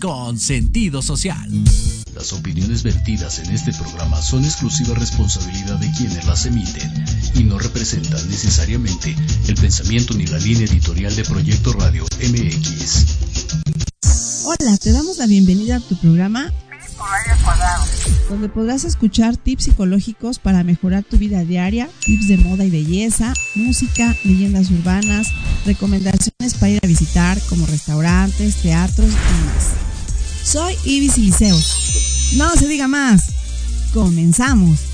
Con sentido social. Las opiniones vertidas en este programa son exclusiva responsabilidad de quienes las emiten y no representan necesariamente el pensamiento ni la línea editorial de Proyecto Radio MX. Hola, te damos la bienvenida a tu programa donde podrás escuchar tips psicológicos para mejorar tu vida diaria, tips de moda y belleza, música, leyendas urbanas, recomendaciones para ir a visitar como restaurantes, teatros y más. Soy Ibis Liceo. No se diga más. Comenzamos.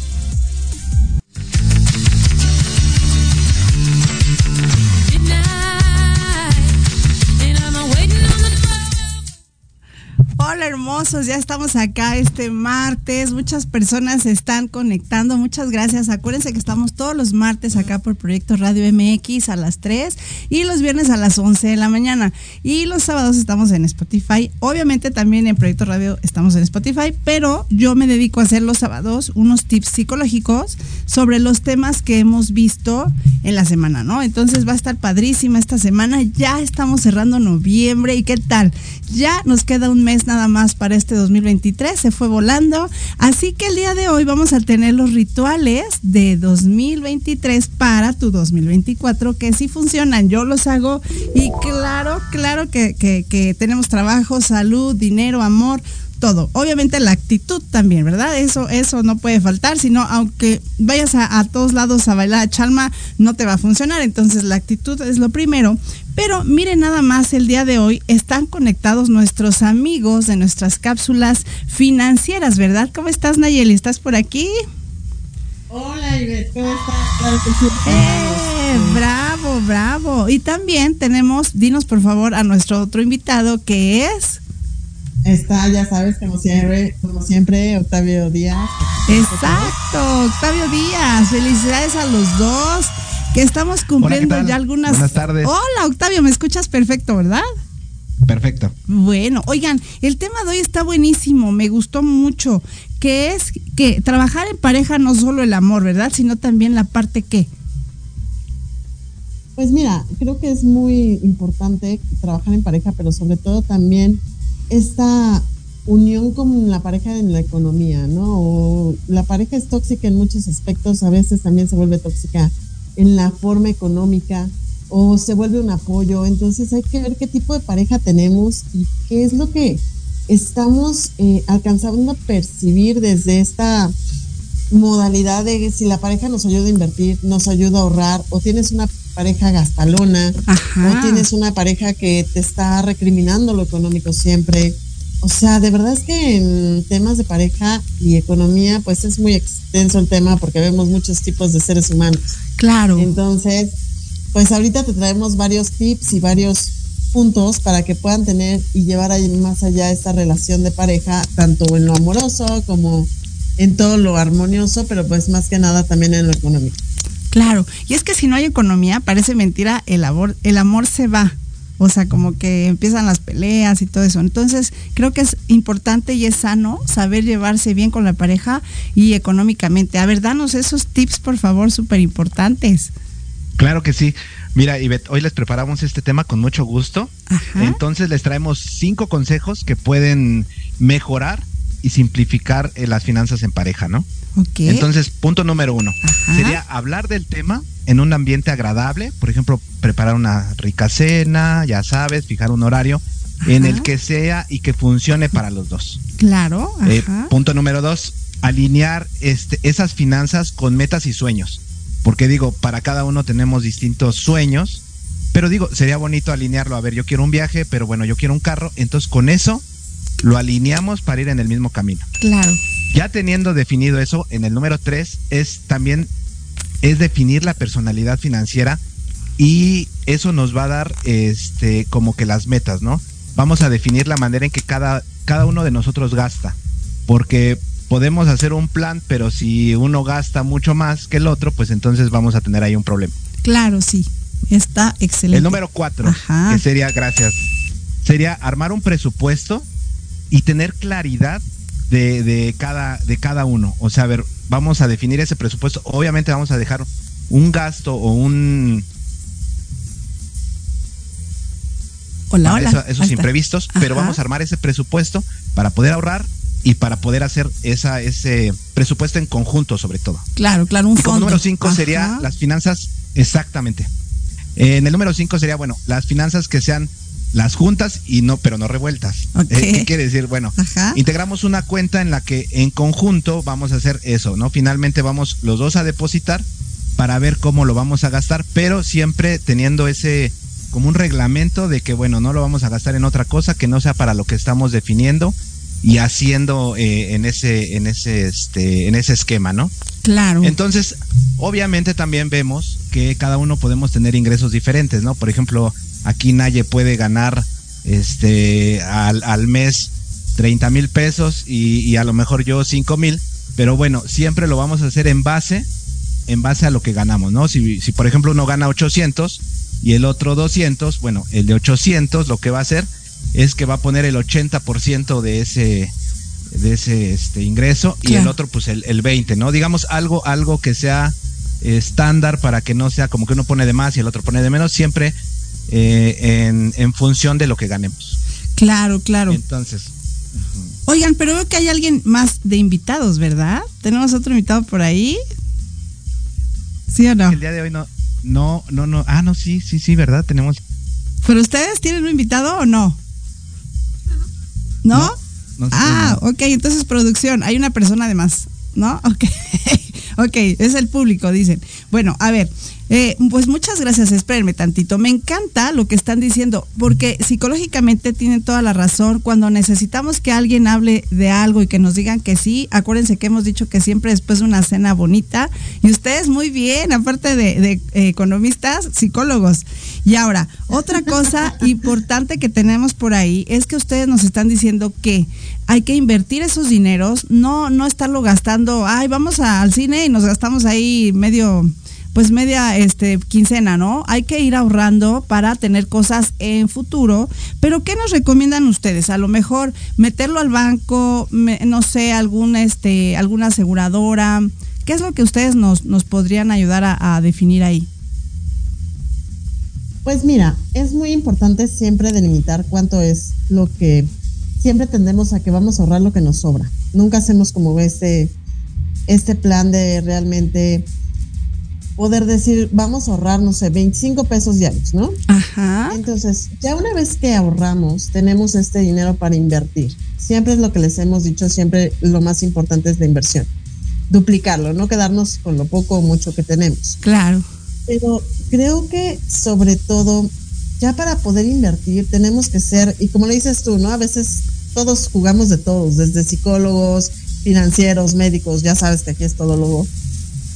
Hola hermosos, ya estamos acá este martes. Muchas personas están conectando. Muchas gracias. Acuérdense que estamos todos los martes acá por Proyecto Radio MX a las 3 y los viernes a las 11 de la mañana. Y los sábados estamos en Spotify. Obviamente también en Proyecto Radio estamos en Spotify, pero yo me dedico a hacer los sábados unos tips psicológicos sobre los temas que hemos visto en la semana, ¿no? Entonces va a estar padrísima esta semana. Ya estamos cerrando noviembre y qué tal. Ya nos queda un mes nada más para este 2023, se fue volando. Así que el día de hoy vamos a tener los rituales de 2023 para tu 2024, que sí funcionan, yo los hago y claro, claro que, tenemos trabajo, salud, dinero, amor, todo. Obviamente la actitud también, ¿verdad? Eso, eso no puede faltar, sino aunque vayas a, todos lados a bailar a chalma, no te va a funcionar. Entonces la actitud es lo primero. Pero miren nada más, el día de hoy están conectados nuestros amigos de nuestras cápsulas financieras, ¿verdad? ¿Cómo estás, Nayeli? ¿Estás por aquí? Hola, Ivette, ¿cómo estás? Claro que sí. Eh, bravo, bravo. Y también tenemos, dinos por favor a nuestro otro invitado que es... Está, ya sabes, como siempre, como siempre, Octavio Díaz. Exacto, Octavio Díaz. Felicidades a los dos, que estamos cumpliendo ya algunas. Buenas tardes. Hola, Octavio, me escuchas perfecto, ¿verdad? Perfecto. Bueno, oigan, el tema de hoy está buenísimo, me gustó mucho, que es que trabajar en pareja no solo el amor, ¿verdad? Sino también la parte que. Pues mira, creo que es muy importante trabajar en pareja, pero sobre todo también esta unión con la pareja en la economía, ¿no? la pareja es tóxica en muchos aspectos, a veces también se vuelve tóxica en la forma económica o se vuelve un apoyo, entonces hay que ver qué tipo de pareja tenemos y qué es lo que estamos eh, alcanzando a percibir desde esta modalidad de si la pareja nos ayuda a invertir, nos ayuda a ahorrar, o tienes una pareja gastalona, o tienes una pareja que te está recriminando lo económico siempre. O sea, de verdad es que en temas de pareja y economía, pues es muy extenso el tema porque vemos muchos tipos de seres humanos. Claro. Entonces, pues ahorita te traemos varios tips y varios puntos para que puedan tener y llevar ahí más allá esta relación de pareja, tanto en lo amoroso como en todo lo armonioso, pero pues más que nada también en lo económico. Claro, y es que si no hay economía, parece mentira, el amor, el amor se va. O sea, como que empiezan las peleas y todo eso. Entonces, creo que es importante y es sano saber llevarse bien con la pareja y económicamente. A ver, danos esos tips, por favor, súper importantes. Claro que sí. Mira, Ivette, hoy les preparamos este tema con mucho gusto. Entonces les traemos cinco consejos que pueden mejorar y simplificar eh, las finanzas en pareja, ¿no? Entonces, punto número uno, sería hablar del tema en un ambiente agradable, por ejemplo, preparar una rica cena, ya sabes, fijar un horario en el que sea y que funcione para los dos. Claro. Eh, punto número dos, alinear este, esas finanzas con metas y sueños. Porque digo, para cada uno tenemos distintos sueños, pero digo, sería bonito alinearlo. A ver, yo quiero un viaje, pero bueno, yo quiero un carro. Entonces, con eso lo alineamos para ir en el mismo camino. Claro. Ya teniendo definido eso, en el número tres es también es definir la personalidad financiera y eso nos va a dar este como que las metas, ¿no? Vamos a definir la manera en que cada, cada uno de nosotros gasta, porque podemos hacer un plan, pero si uno gasta mucho más que el otro, pues entonces vamos a tener ahí un problema. Claro, sí, está excelente. El número cuatro, que sería, gracias, sería armar un presupuesto y tener claridad de, cada, de cada uno. O sea, a ver, vamos a definir ese presupuesto. Obviamente vamos a dejar un gasto o un... Hola, hola. esos imprevistos, pero vamos a armar ese presupuesto para poder ahorrar y para poder hacer esa, ese presupuesto en conjunto, sobre todo. Claro, claro, un y como número cinco sería las finanzas, exactamente. en el número cinco sería, bueno, las finanzas que sean las juntas y no, pero no revueltas. Eh, ¿Qué quiere decir? Bueno, integramos una cuenta en la que en conjunto vamos a hacer eso, ¿no? Finalmente vamos los dos a depositar para ver cómo lo vamos a gastar, pero siempre teniendo ese como un reglamento de que, bueno, no lo vamos a gastar en otra cosa que no sea para lo que estamos definiendo y haciendo eh, en ese en ese este en ese esquema, ¿no? Claro. Entonces, obviamente también vemos que cada uno podemos tener ingresos diferentes, ¿no? Por ejemplo, aquí Naye puede ganar este al, al mes 30 mil pesos y, y, a lo mejor yo 5 mil, pero bueno, siempre lo vamos a hacer en base en base a lo que ganamos, ¿no? Si, si por ejemplo uno gana 800 y el otro 200, bueno, el de 800 lo que va a hacer es que va a poner el 80% de ese de ese este ingreso y el otro pues el, el 20, ¿no? Digamos algo algo que sea estándar para que no sea como que uno pone de más y el otro pone de menos, siempre eh, en, en, función de lo que ganemos. Claro, claro. Entonces. Oigan, pero veo que hay alguien más de invitados, ¿verdad? ¿Tenemos otro invitado por ahí? ¿Sí o no? El día de hoy no, no, no, no. Ah, no, sí, sí, sí, ¿verdad? Tenemos. ¿Pero ustedes tienen un invitado o no? ¿No? ah, ok, entonces producción, hay una persona además, ¿no? Ok, ok, es el público, dicen. Bueno, a ver, eh, pues muchas gracias, espérenme tantito. Me encanta lo que están diciendo, porque psicológicamente tienen toda la razón. Cuando necesitamos que alguien hable de algo y que nos digan que sí, acuérdense que hemos dicho que siempre después de una cena bonita. Y ustedes muy bien, aparte de, eh, economistas, psicólogos. Y ahora, otra cosa importante que tenemos por ahí es que ustedes nos están diciendo que hay que invertir esos dineros, no, no estarlo gastando, ay, vamos al cine y nos gastamos ahí medio pues media este quincena, ¿no? Hay que ir ahorrando para tener cosas en futuro, pero ¿qué nos recomiendan ustedes? A lo mejor meterlo al banco, no sé, alguna este alguna aseguradora, ¿qué es lo que ustedes nos, nos podrían ayudar a, definir ahí? Pues mira, es muy importante siempre delimitar cuánto es lo que siempre tendemos a que vamos a ahorrar lo que nos sobra. Nunca hacemos como este, este plan de realmente poder decir, vamos a ahorrar, no sé, 25 pesos diarios, ¿no? Ajá. Entonces, ya una vez que ahorramos, tenemos este dinero para invertir. Siempre es lo que les hemos dicho, siempre lo más importante es la inversión. Duplicarlo, no quedarnos con lo poco o mucho que tenemos. Claro. Pero creo que sobre todo, ya para poder invertir, tenemos que ser, y como le dices tú, ¿no? A veces todos jugamos de todos, desde psicólogos, financieros, médicos, ya sabes que aquí es todo lo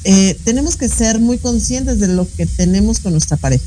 eh, tenemos que ser muy conscientes de lo que tenemos con nuestra pareja.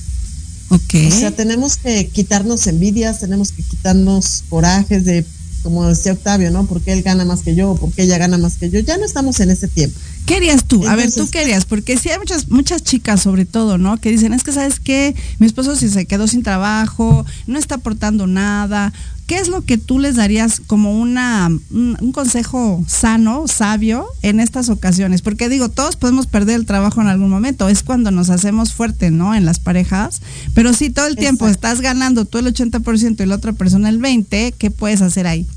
Ok. O sea, tenemos que quitarnos envidias, tenemos que quitarnos corajes de, como decía Octavio, ¿no? Porque él gana más que yo, porque ella gana más que yo. Ya no estamos en ese tiempo. ¿Qué harías tú? a ver, ¿tú qué harías? Porque sí hay muchas, muchas chicas, sobre todo, ¿no? Que dicen, es que, ¿sabes qué? Mi esposo si se quedó sin trabajo, no está aportando nada. ¿Qué es lo que tú les darías como una, un, consejo sano, sabio, en estas ocasiones? Porque digo, todos podemos perder el trabajo en algún momento. Es cuando nos hacemos fuertes, ¿no? En las parejas. Pero si todo el tiempo estás ganando tú el 80% y la otra persona el 20%, ¿qué puedes hacer ahí?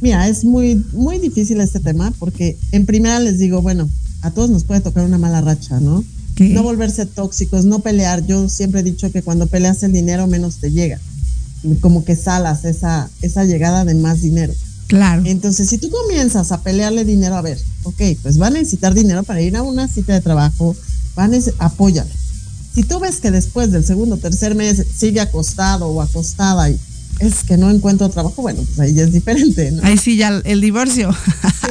Mira, es muy, muy difícil este tema porque en primera les digo, bueno, a todos nos puede tocar una mala racha, ¿no? No volverse tóxicos, no pelear. Yo siempre he dicho que cuando peleas el dinero menos te llega. Como que salas esa, esa llegada de más dinero. Claro. Entonces, si tú comienzas a pelearle dinero, a ver, ok, pues va a necesitar dinero para ir a una cita de trabajo, van a apóyale. Si tú ves que después del segundo o tercer mes sigue acostado o acostada y es que no encuentro trabajo, bueno, pues ahí ya es diferente, ¿no? Ahí sí ya el divorcio.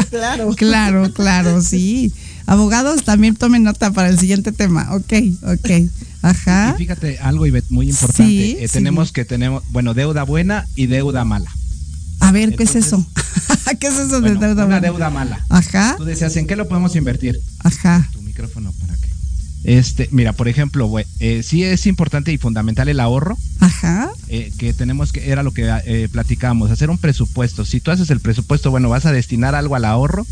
claro. claro, claro, sí. Abogados también tomen nota para el siguiente tema. Ok, ok. Ajá. Y fíjate algo, Ivette, muy importante. Eh, tenemos que tenemos, bueno, deuda buena y deuda mala. A ver, ¿qué es eso? ¿Qué es eso de deuda una buena? Una deuda mala. Ajá. Tú decías, ¿en qué lo podemos invertir? Ajá. Tu micrófono. Este, mira, por ejemplo, eh, sí es importante y fundamental el ahorro. Ajá. Eh, que tenemos que, era lo que eh, platicábamos, hacer un presupuesto. Si tú haces el presupuesto, bueno, vas a destinar algo al ahorro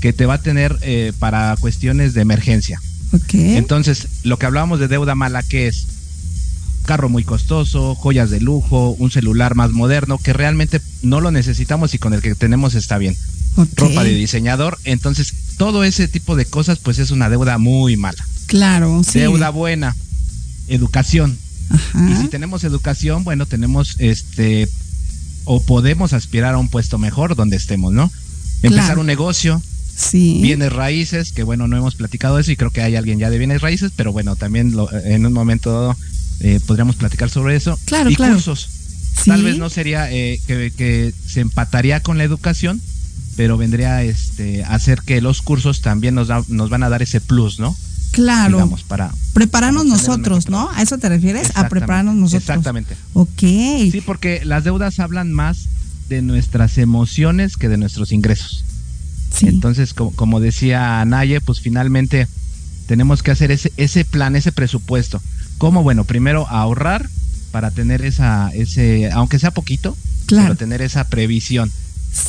que te va a tener eh, para cuestiones de emergencia. Ok. Entonces, lo que hablábamos de deuda mala, ¿qué es? carro muy costoso, joyas de lujo, un celular más moderno que realmente no lo necesitamos y con el que tenemos está bien. Ropa de diseñador, entonces todo ese tipo de cosas pues es una deuda muy mala. Claro, sí. Deuda buena, educación. Y si tenemos educación, bueno, tenemos este o podemos aspirar a un puesto mejor donde estemos, ¿no? Empezar un negocio, Sí. Bienes raíces, que bueno, no hemos platicado eso y creo que hay alguien ya de bienes raíces, pero bueno, también en un momento eh, podríamos platicar sobre eso. Claro, y claro. cursos. Tal vez no sería eh, que, se empataría con la educación, pero vendría este, a hacer que los cursos también nos, nos van a dar ese plus, ¿no? Claro. Digamos, para prepararnos nosotros, ¿no? ¿A eso te refieres? A prepararnos nosotros. Exactamente. Ok. Sí, porque las deudas hablan más de nuestras emociones que de nuestros ingresos. Entonces, como, decía Naye, pues finalmente tenemos que hacer ese, ese plan, ese presupuesto. ¿Cómo? Bueno, primero ahorrar para tener esa, ese, aunque sea poquito, pero tener esa previsión.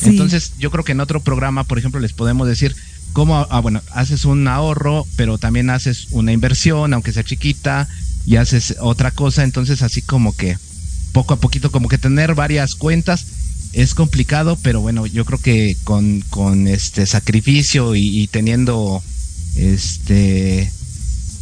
Entonces, yo creo que en otro programa, por ejemplo, les podemos decir cómo, ah, bueno, haces un ahorro, pero también haces una inversión, aunque sea chiquita, y haces otra cosa. Entonces, así como que poco a poquito, como que tener varias cuentas es complicado, pero bueno, yo creo que con, con este sacrificio y, y teniendo este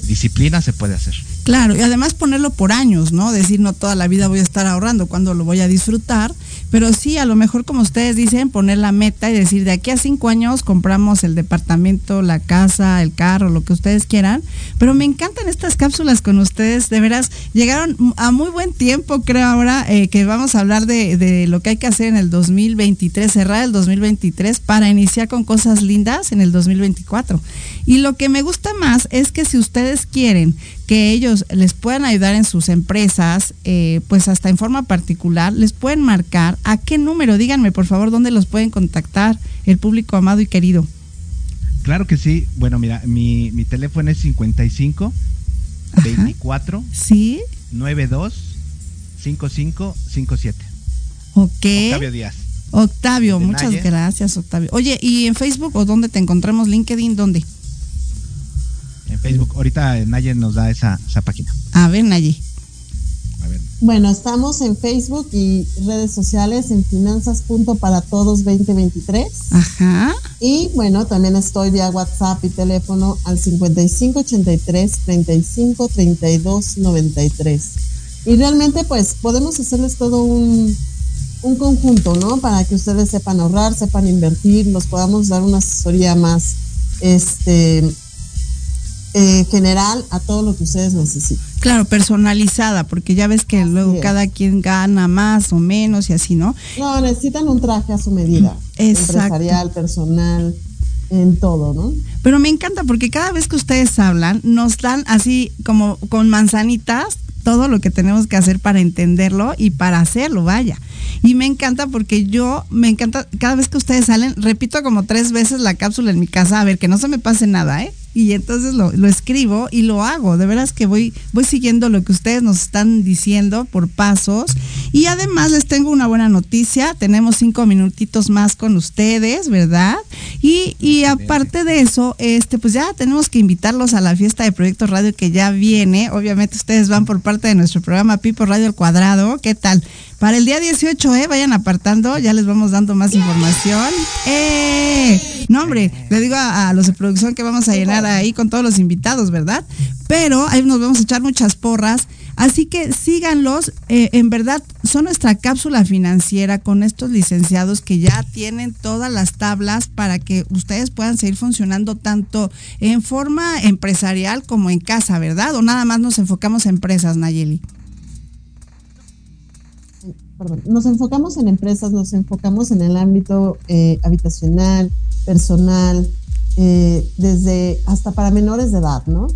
disciplina se puede hacer. Claro, y además ponerlo por años, ¿no? Decir, no toda la vida voy a estar ahorrando, cuando lo voy a disfrutar, pero sí, a lo mejor como ustedes dicen, poner la meta y decir, de aquí a cinco años compramos el departamento, la casa, el carro, lo que ustedes quieran, pero me encantan estas cápsulas con ustedes, de veras, llegaron a muy buen tiempo, creo ahora, eh, que vamos a hablar de, de lo que hay que hacer en el 2023, cerrar el 2023 para iniciar con cosas lindas en el 2024. Y lo que me gusta más es que si ustedes quieren que ellos les puedan ayudar en sus empresas, eh, pues hasta en forma particular, les pueden marcar a qué número, díganme por favor dónde los pueden contactar el público amado y querido. Claro que sí, bueno mira, mi, mi teléfono es 55 24 sí 92 55 57. Ok. Octavio Díaz. Octavio, muchas gracias Octavio. Oye, ¿y en Facebook o dónde te encontramos? LinkedIn, ¿dónde? Facebook. Ahorita Naye nos da esa, esa página. A ver, Naye. Bueno, estamos en Facebook y redes sociales en finanzas.paratodos 2023. Ajá. Y bueno, también estoy vía WhatsApp y teléfono al 5583 35 32 93. Y realmente pues podemos hacerles todo un, un conjunto, ¿no? Para que ustedes sepan ahorrar, sepan invertir, los podamos dar una asesoría más este eh, general a todo lo que ustedes necesiten. Claro, personalizada, porque ya ves que luego cada quien gana más o menos y así, ¿no? No, necesitan un traje a su medida. Empresarial, personal, en todo, ¿no? Pero me encanta porque cada vez que ustedes hablan, nos dan así como con manzanitas todo lo que tenemos que hacer para entenderlo y para hacerlo, vaya. Y me encanta porque yo, me encanta, cada vez que ustedes salen, repito como tres veces la cápsula en mi casa, a ver, que no se me pase nada, ¿eh? Y entonces lo, escribo y lo hago. De veras que voy, voy siguiendo lo que ustedes nos están diciendo por pasos. Y además les tengo una buena noticia. Tenemos cinco minutitos más con ustedes, ¿verdad? Y, y aparte de eso, este, pues ya tenemos que invitarlos a la fiesta de Proyecto Radio que ya viene. Obviamente ustedes van por parte de nuestro programa Pipo Radio al Cuadrado. ¿Qué tal? Para el día 18, ¿eh? Vayan apartando, ya les vamos dando más información. ¡Eh! No, hombre, le digo a, los de producción que vamos a llenar ahí con todos los invitados, ¿verdad? Pero ahí nos vamos a echar muchas porras. Así que síganlos, eh, en verdad son nuestra cápsula financiera con estos licenciados que ya tienen todas las tablas para que ustedes puedan seguir funcionando tanto en forma empresarial como en casa, ¿verdad? O nada más nos enfocamos en empresas, Nayeli nos enfocamos en empresas, nos enfocamos en el ámbito eh, habitacional, personal, eh, desde hasta para menores de edad, ¿no?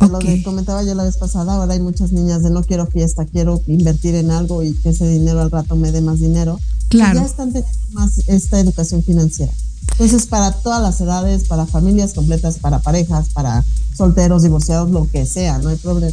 Lo que comentaba yo la vez pasada, ahora hay muchas niñas de no quiero fiesta, quiero invertir en algo y que ese dinero al rato me dé más dinero. Claro. ya están teniendo más esta educación financiera. Entonces, para todas las edades, para familias completas, para parejas, para solteros, divorciados, lo que sea, no hay problema.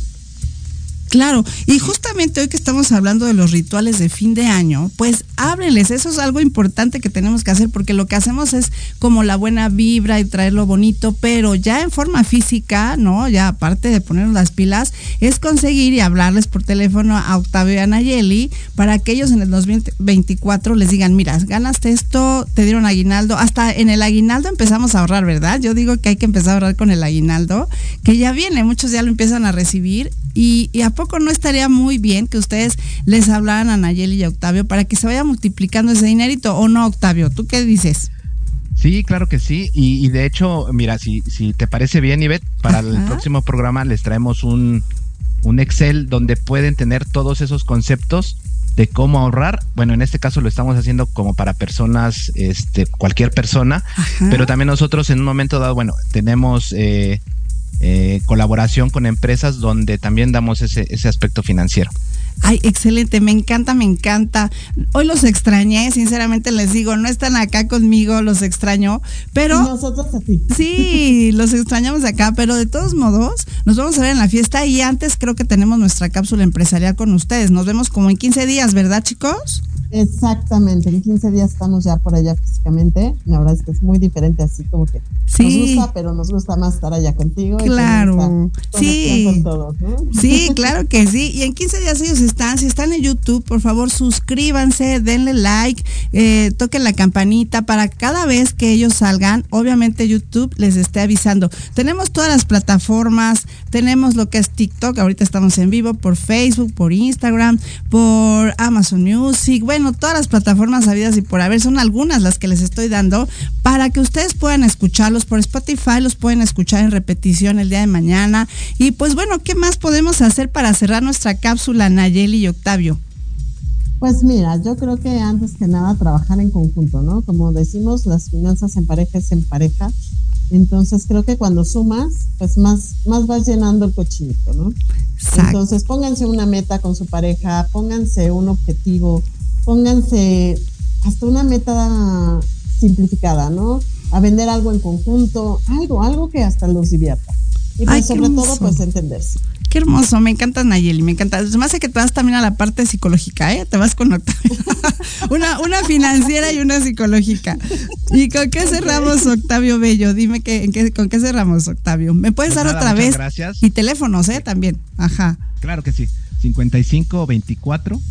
Claro, y justamente hoy que estamos hablando de los rituales de fin de año, pues ábrenles, eso es algo importante que tenemos que hacer porque lo que hacemos es como la buena vibra y traerlo bonito, pero ya en forma física, ¿no? Ya aparte de ponernos las pilas, es conseguir y hablarles por teléfono a Octavio y a Nayeli para que ellos en el 2024 les digan, mira, ganaste esto, te dieron aguinaldo, hasta en el aguinaldo empezamos a ahorrar, ¿verdad? Yo digo que hay que empezar a ahorrar con el aguinaldo, que ya viene, muchos ya lo empiezan a recibir y, y poco no estaría muy bien que ustedes les hablaran a Nayeli y a Octavio para que se vaya multiplicando ese dinerito o no, Octavio? ¿Tú qué dices? Sí, claro que sí. Y, de hecho, mira, si, si te parece bien, Ivette, para el próximo programa les traemos un, un Excel donde pueden tener todos esos conceptos de cómo ahorrar. Bueno, en este caso lo estamos haciendo como para personas, este, cualquier persona, pero también nosotros en un momento dado, bueno, tenemos eh, eh, colaboración con empresas donde también damos ese, ese aspecto financiero. Ay, excelente, me encanta, me encanta. Hoy los extrañé, sinceramente les digo, no están acá conmigo, los extraño, pero... nosotros a ti. Sí, los extrañamos acá, pero de todos modos, nos vamos a ver en la fiesta y antes creo que tenemos nuestra cápsula empresarial con ustedes. Nos vemos como en 15 días, ¿verdad, chicos? Exactamente, en 15 días estamos ya por allá físicamente. La verdad es que es muy diferente, así como que sí. nos gusta, pero nos gusta más estar allá contigo. Claro, sí. Sí, claro que sí. Y en 15 días ellos están. Si están en YouTube, por favor, suscríbanse, denle like, eh, toquen la campanita para cada vez que ellos salgan, obviamente YouTube les esté avisando. Tenemos todas las plataformas, tenemos lo que es TikTok, ahorita estamos en vivo por Facebook, por Instagram, por Amazon Music. Bueno, todas las plataformas sabidas y por haber, son algunas las que les estoy dando para que ustedes puedan escucharlos por Spotify, los pueden escuchar en repetición el día de mañana. Y pues bueno, ¿qué más podemos hacer para cerrar nuestra cápsula, Nayeli y Octavio? Pues mira, yo creo que antes que nada trabajar en conjunto, ¿no? Como decimos, las finanzas en pareja es en pareja. Entonces creo que cuando sumas, pues más, más vas llenando el cochinito, ¿no? Entonces pónganse una meta con su pareja, pónganse un objetivo, pónganse hasta una meta simplificada, ¿no? A vender algo en conjunto, algo, algo que hasta los divierta. Y pues sobre todo, pues entenderse. Qué hermoso, me encanta Nayeli, me encanta. Además hace que te vas también a la parte psicológica, ¿eh? Te vas con Octavio. una, una financiera y una psicológica. ¿Y con qué cerramos, Octavio Bello? Dime que, en qué, con qué cerramos, Octavio. ¿Me puedes pues dar otra vez? Gracias. Y teléfonos, ¿eh? También. Ajá. Claro que sí. 55 24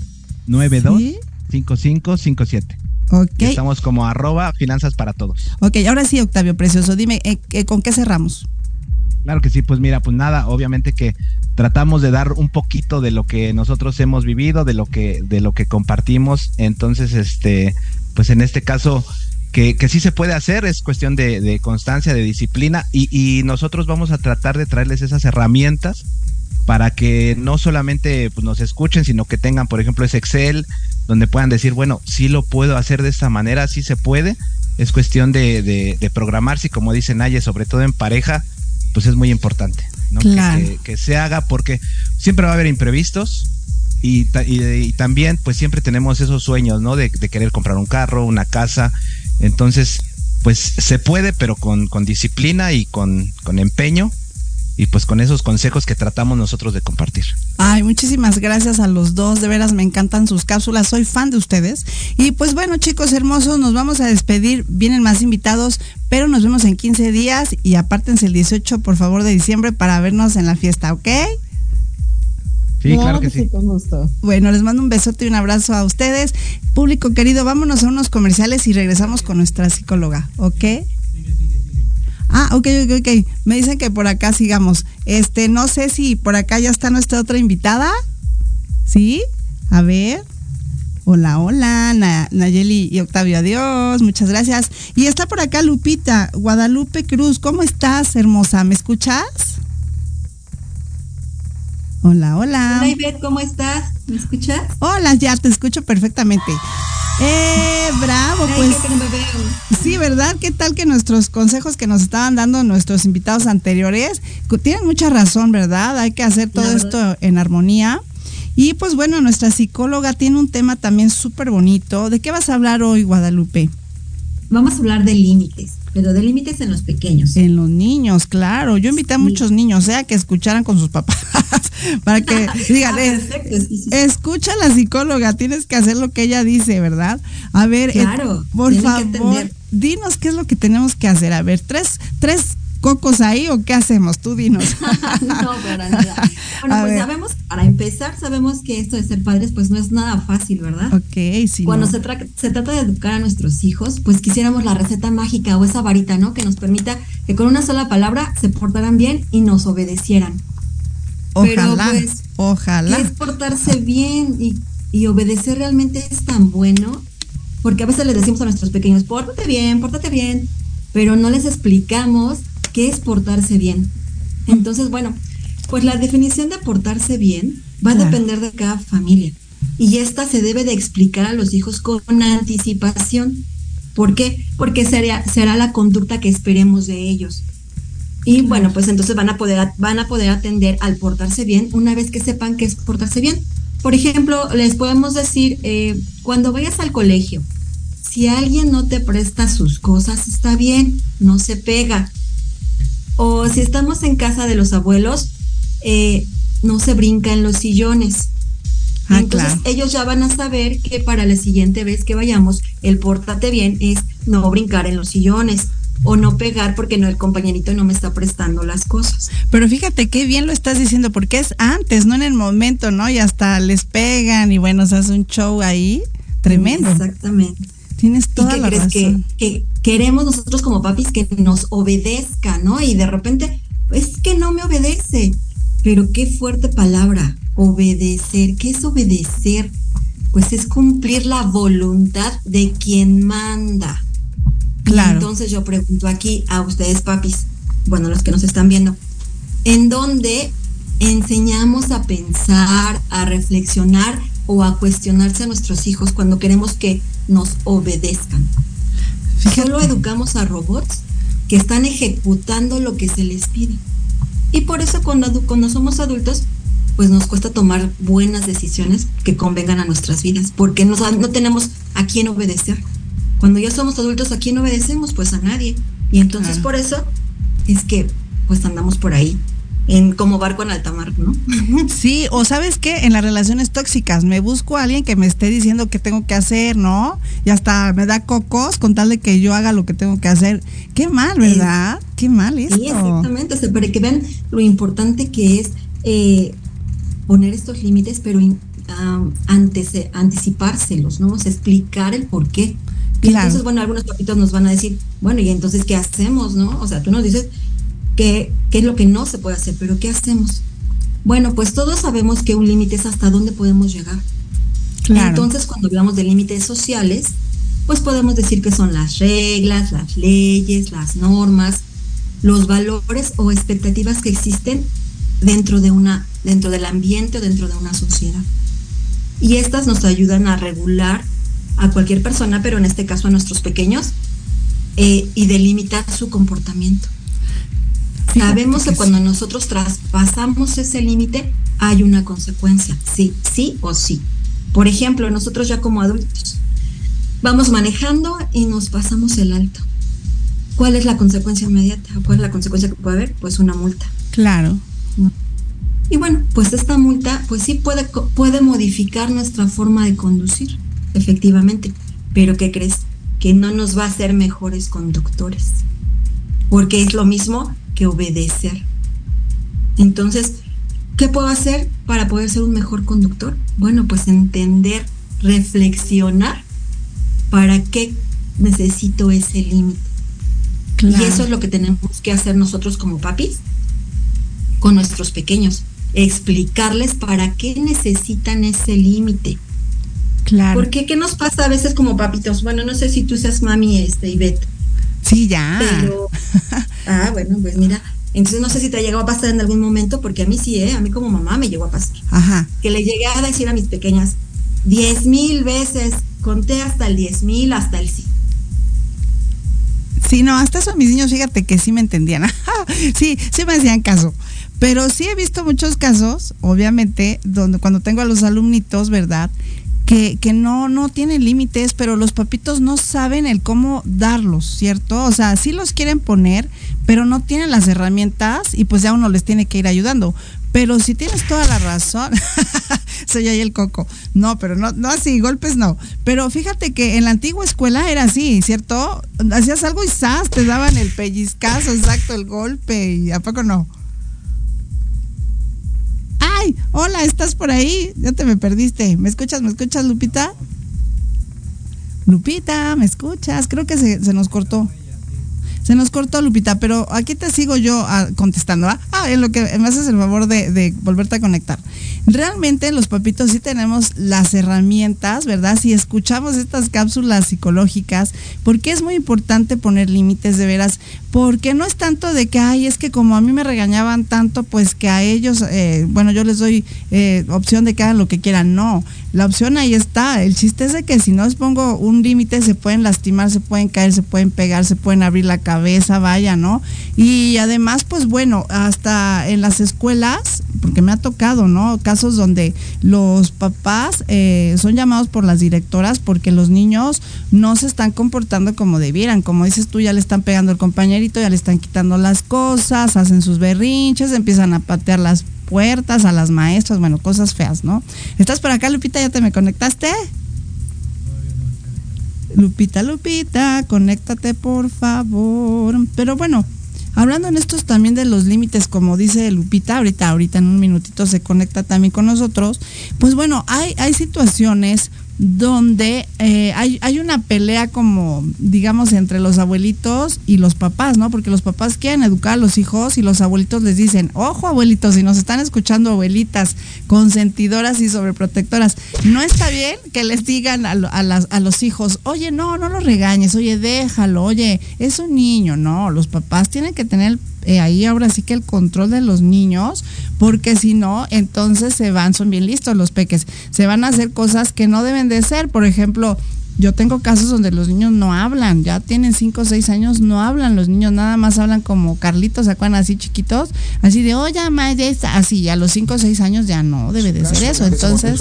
92 5557. Ok. Estamos como arroba finanzas para todos. Ok, ahora sí, Octavio Precioso, dime, eh, eh, ¿con qué cerramos? Claro que sí, pues mira, pues nada, obviamente que tratamos de dar un poquito de lo que nosotros hemos vivido, de lo que, de lo que compartimos. Entonces, este, pues en este caso, que, que sí se puede hacer, es cuestión de, constancia, de disciplina, y, y, nosotros vamos a tratar de traerles esas herramientas para que no solamente pues, nos escuchen, sino que tengan, por ejemplo, ese Excel, donde puedan decir, bueno, sí lo puedo hacer de esta manera, sí se puede. Es cuestión de, de, programarse y como dice Naye, sobre todo en pareja, pues es muy importante ¿no? que, se haga porque siempre va a haber imprevistos y, y, también pues siempre tenemos esos sueños, ¿no? De, querer comprar un carro, una casa. Entonces, pues se puede, pero con, con disciplina y con, con empeño y pues con esos consejos que tratamos nosotros de compartir. Ay, muchísimas gracias a los dos, de veras me encantan sus cápsulas, soy fan de ustedes. Y pues bueno, chicos hermosos, nos vamos a despedir, vienen más invitados, pero nos vemos en 15 días y apártense el 18, por favor, de diciembre para vernos en la fiesta, ¿ok? Sí, claro, que, sí. Con gusto. Bueno, les mando un besote y un abrazo a ustedes. Público querido, vámonos a unos comerciales y regresamos con nuestra psicóloga, ¿ok? Ah, ok, ok, ok. Me dicen que por acá sigamos. Este, no sé si por acá ya está nuestra otra invitada. ¿Sí? A ver. Hola, hola, Nayeli y Octavio, adiós, muchas gracias. Y está por acá Lupita, Guadalupe Cruz, ¿cómo estás, hermosa? ¿Me escuchas? Hola, hola. Hola, ¿cómo estás? ¿Me escuchas? Hola, ya te escucho perfectamente. Eh, bravo, pues. Sí, ¿verdad? ¿Qué tal que nuestros consejos que nos estaban dando nuestros invitados anteriores tienen mucha razón, ¿verdad? Hay que hacer todo esto en armonía. Y pues bueno, nuestra psicóloga tiene un tema también súper bonito. ¿De qué vas a hablar hoy, Guadalupe? Vamos a hablar de límites, pero de límites en los pequeños. En los niños, claro. Yo invité a muchos niños, sea que escucharan con sus papás para que digan, ah, escucha a la psicóloga, tienes que hacer lo que ella dice, ¿verdad? A ver, eh, por favor, dinos qué es lo que tenemos que hacer. A ver, tres, tres cocos ahí o qué hacemos? Tú dinos. no, para nada. Bueno, pues sabemos, para empezar, sabemos que esto de ser padres pues no es nada fácil, ¿verdad? Ok, sí. Cuando se, se trata de educar a nuestros hijos, pues quisiéramos la receta mágica o esa varita, ¿no? Que nos permita que con una sola palabra se portaran bien y nos obedecieran. Ojalá, Pero, pues, ojalá. es portarse bien y, y obedecer realmente es tan bueno? Porque a veces le decimos a nuestros pequeños, pórtate bien, pórtate bien, pero no les explicamos qué es portarse bien. Entonces, bueno, pues la definición de portarse bien va a depender de cada familia. Y esta se debe de explicar a los hijos con anticipación. ¿Por qué? Porque será, será la conducta que esperemos de ellos. Y bueno, pues entonces van a poder, van a poder atender al portarse bien una vez que sepan qué es portarse bien. Por ejemplo, les podemos decir, eh, cuando vayas al colegio, si alguien no te presta sus cosas, está bien, no se pega. O si estamos en casa de los abuelos, eh, no se brinca en los sillones. Ah, Entonces ellos ya van a saber que para la siguiente vez que vayamos, el pórtate bien es no brincar en los sillones o no pegar porque no el compañerito no me está prestando las cosas. Pero fíjate qué bien lo estás diciendo porque es antes, no en el momento, ¿no? Y hasta les pegan y bueno, se hace un show ahí tremendo. Exactamente. Tienes toda la razón. Que, que queremos nosotros como papis que nos obedezca, ¿no? Y de repente, es que no me obedece. Pero qué fuerte palabra, obedecer. ¿Qué es obedecer? Pues es cumplir la voluntad de quien manda. Claro. entonces yo pregunto aquí a ustedes, papis, bueno, los que nos están viendo, ¿en dónde enseñamos a pensar, a reflexionar o a cuestionarse a nuestros hijos cuando queremos que nos obedezcan? Solo educamos a robots que están ejecutando lo que se les pide. Y por eso cuando, cuando somos adultos, pues nos cuesta tomar buenas decisiones que convengan a nuestras vidas, porque no tenemos a quién obedecer. Cuando ya somos adultos, ¿a quién obedecemos? Pues a nadie. Y entonces por eso es que pues andamos por ahí en como barco en alta mar, ¿no? Sí, o sabes qué, en las relaciones tóxicas me busco a alguien que me esté diciendo qué tengo que hacer, ¿no? Y hasta me da cocos con tal de que yo haga lo que tengo que hacer. Qué mal, ¿verdad? qué mal esto. Sí, exactamente, para que vean lo importante que es eh, poner estos límites, pero antes, anticipárselos, ¿no? O sea, explicar el por qué. Y entonces, bueno, algunos papitos nos van a decir, bueno, y entonces, ¿qué hacemos, no? O sea, tú nos dices, qué, es lo que no se puede hacer, pero ¿qué hacemos? Bueno, pues todos sabemos que un límite es hasta dónde podemos llegar. Entonces, cuando hablamos de límites sociales, pues podemos decir que son las reglas, las leyes, las normas, los valores o expectativas que existen dentro de una, dentro del ambiente o dentro de una sociedad. Y estas nos ayudan a regular a cualquier persona, pero en este caso a nuestros pequeños, eh, y delimitar su comportamiento. Sabemos que, cuando nosotros traspasamos ese límite hay una consecuencia, sí, sí o sí. Por ejemplo, nosotros ya como adultos vamos manejando y nos pasamos el alto. ¿Cuál es la consecuencia inmediata? ¿Cuál es la consecuencia que puede haber? Pues una multa. Claro. Y bueno, pues esta multa, pues sí puede, puede modificar nuestra forma de conducir, efectivamente. Pero ¿qué crees? Que no nos va a hacer mejores conductores. Porque es lo mismo obedecer. Entonces, ¿qué puedo hacer para poder ser un mejor conductor? Bueno, pues entender, reflexionar para qué necesito ese límite. Y eso es lo que tenemos que hacer nosotros como papis con nuestros pequeños, explicarles para qué necesitan ese límite. Claro. Porque qué nos pasa a veces como papitos. Bueno, no sé si tú seas mami este Ivette. Sí, ya. Pero, ah, bueno, pues mira, entonces no sé si te ha llegado a pasar en algún momento, porque a mí sí, ¿eh? A mí como mamá me llegó a pasar. Ajá. Que le llegué a decir a mis pequeñas, diez mil veces, conté hasta el diez mil, hasta el sí. Sí, no, hasta eso mis niños, fíjate que sí me entendían. sí, sí me hacían caso. Pero sí he visto muchos casos, obviamente, donde cuando tengo a los alumnitos, ¿verdad? Que, no, no tienen límites, pero los papitos no saben el cómo darlos, ¿cierto? O sea, sí los quieren poner, pero no tienen las herramientas y pues ya uno les tiene que ir ayudando. Pero si tienes toda la razón, soy ahí el coco. No, pero no, no así, golpes no. Pero fíjate que en la antigua escuela era así, ¿cierto? Hacías algo y ¡zas! te daban el pellizcazo, exacto, el golpe. ¿Y a poco no? Hola, ¿estás por ahí? Ya te me perdiste. ¿Me escuchas? ¿Me escuchas, Lupita? Lupita, ¿me escuchas? Creo que se nos cortó. Se nos cortó, Lupita, pero aquí te sigo yo ah, contestando. ¿ah? ah, en lo que me haces el favor de, volverte a conectar. Realmente los papitos sí tenemos las herramientas, ¿verdad? Si escuchamos estas cápsulas psicológicas, porque es muy importante poner límites de veras, porque no es tanto de que, ay, es que como a mí me regañaban tanto, pues que a ellos, eh, bueno, yo les doy eh, opción de que hagan lo que quieran. No, la opción ahí está. El chiste es de que si no les pongo un límite, se pueden lastimar, se pueden caer, se pueden pegar, se pueden abrir la vaya, ¿no? Y además, pues bueno, hasta en las escuelas, porque me ha tocado, ¿no? Casos donde los papás eh, son llamados por las directoras porque los niños no se están comportando como debieran. Como dices tú, ya le están pegando el compañerito, ya le están quitando las cosas, hacen sus berrinches, empiezan a patear las puertas, a las maestras, bueno, cosas feas, ¿no? ¿Estás por acá, Lupita? ¿Ya te me conectaste? Lupita, Lupita, conéctate por favor. Pero bueno, hablando en estos también de los límites, como dice Lupita, ahorita, ahorita en un minutito se conecta también con nosotros, pues bueno, hay, hay situaciones donde eh, hay, hay, una pelea como, digamos, entre los abuelitos y los papás, ¿no? Porque los papás quieren educar a los hijos y los abuelitos les dicen, ojo abuelitos, si nos están escuchando abuelitas consentidoras y sobreprotectoras, no está bien que les digan a, a, los hijos, oye, no, no lo regañes, oye, déjalo, oye, es un niño, no, los papás tienen que tener eh, ahí ahora sí que el control de los niños, porque si no, entonces se van, son bien listos los peques, se van a hacer cosas que no deben de ser, por ejemplo, yo tengo casos donde los niños no hablan, ya tienen 5 o 6 años, no hablan los niños, nada más hablan como Carlitos, ¿se acuerdan así chiquitos? Así de, oye, madre, así, a los 5 o 6 años ya no debe de ser eso. Entonces,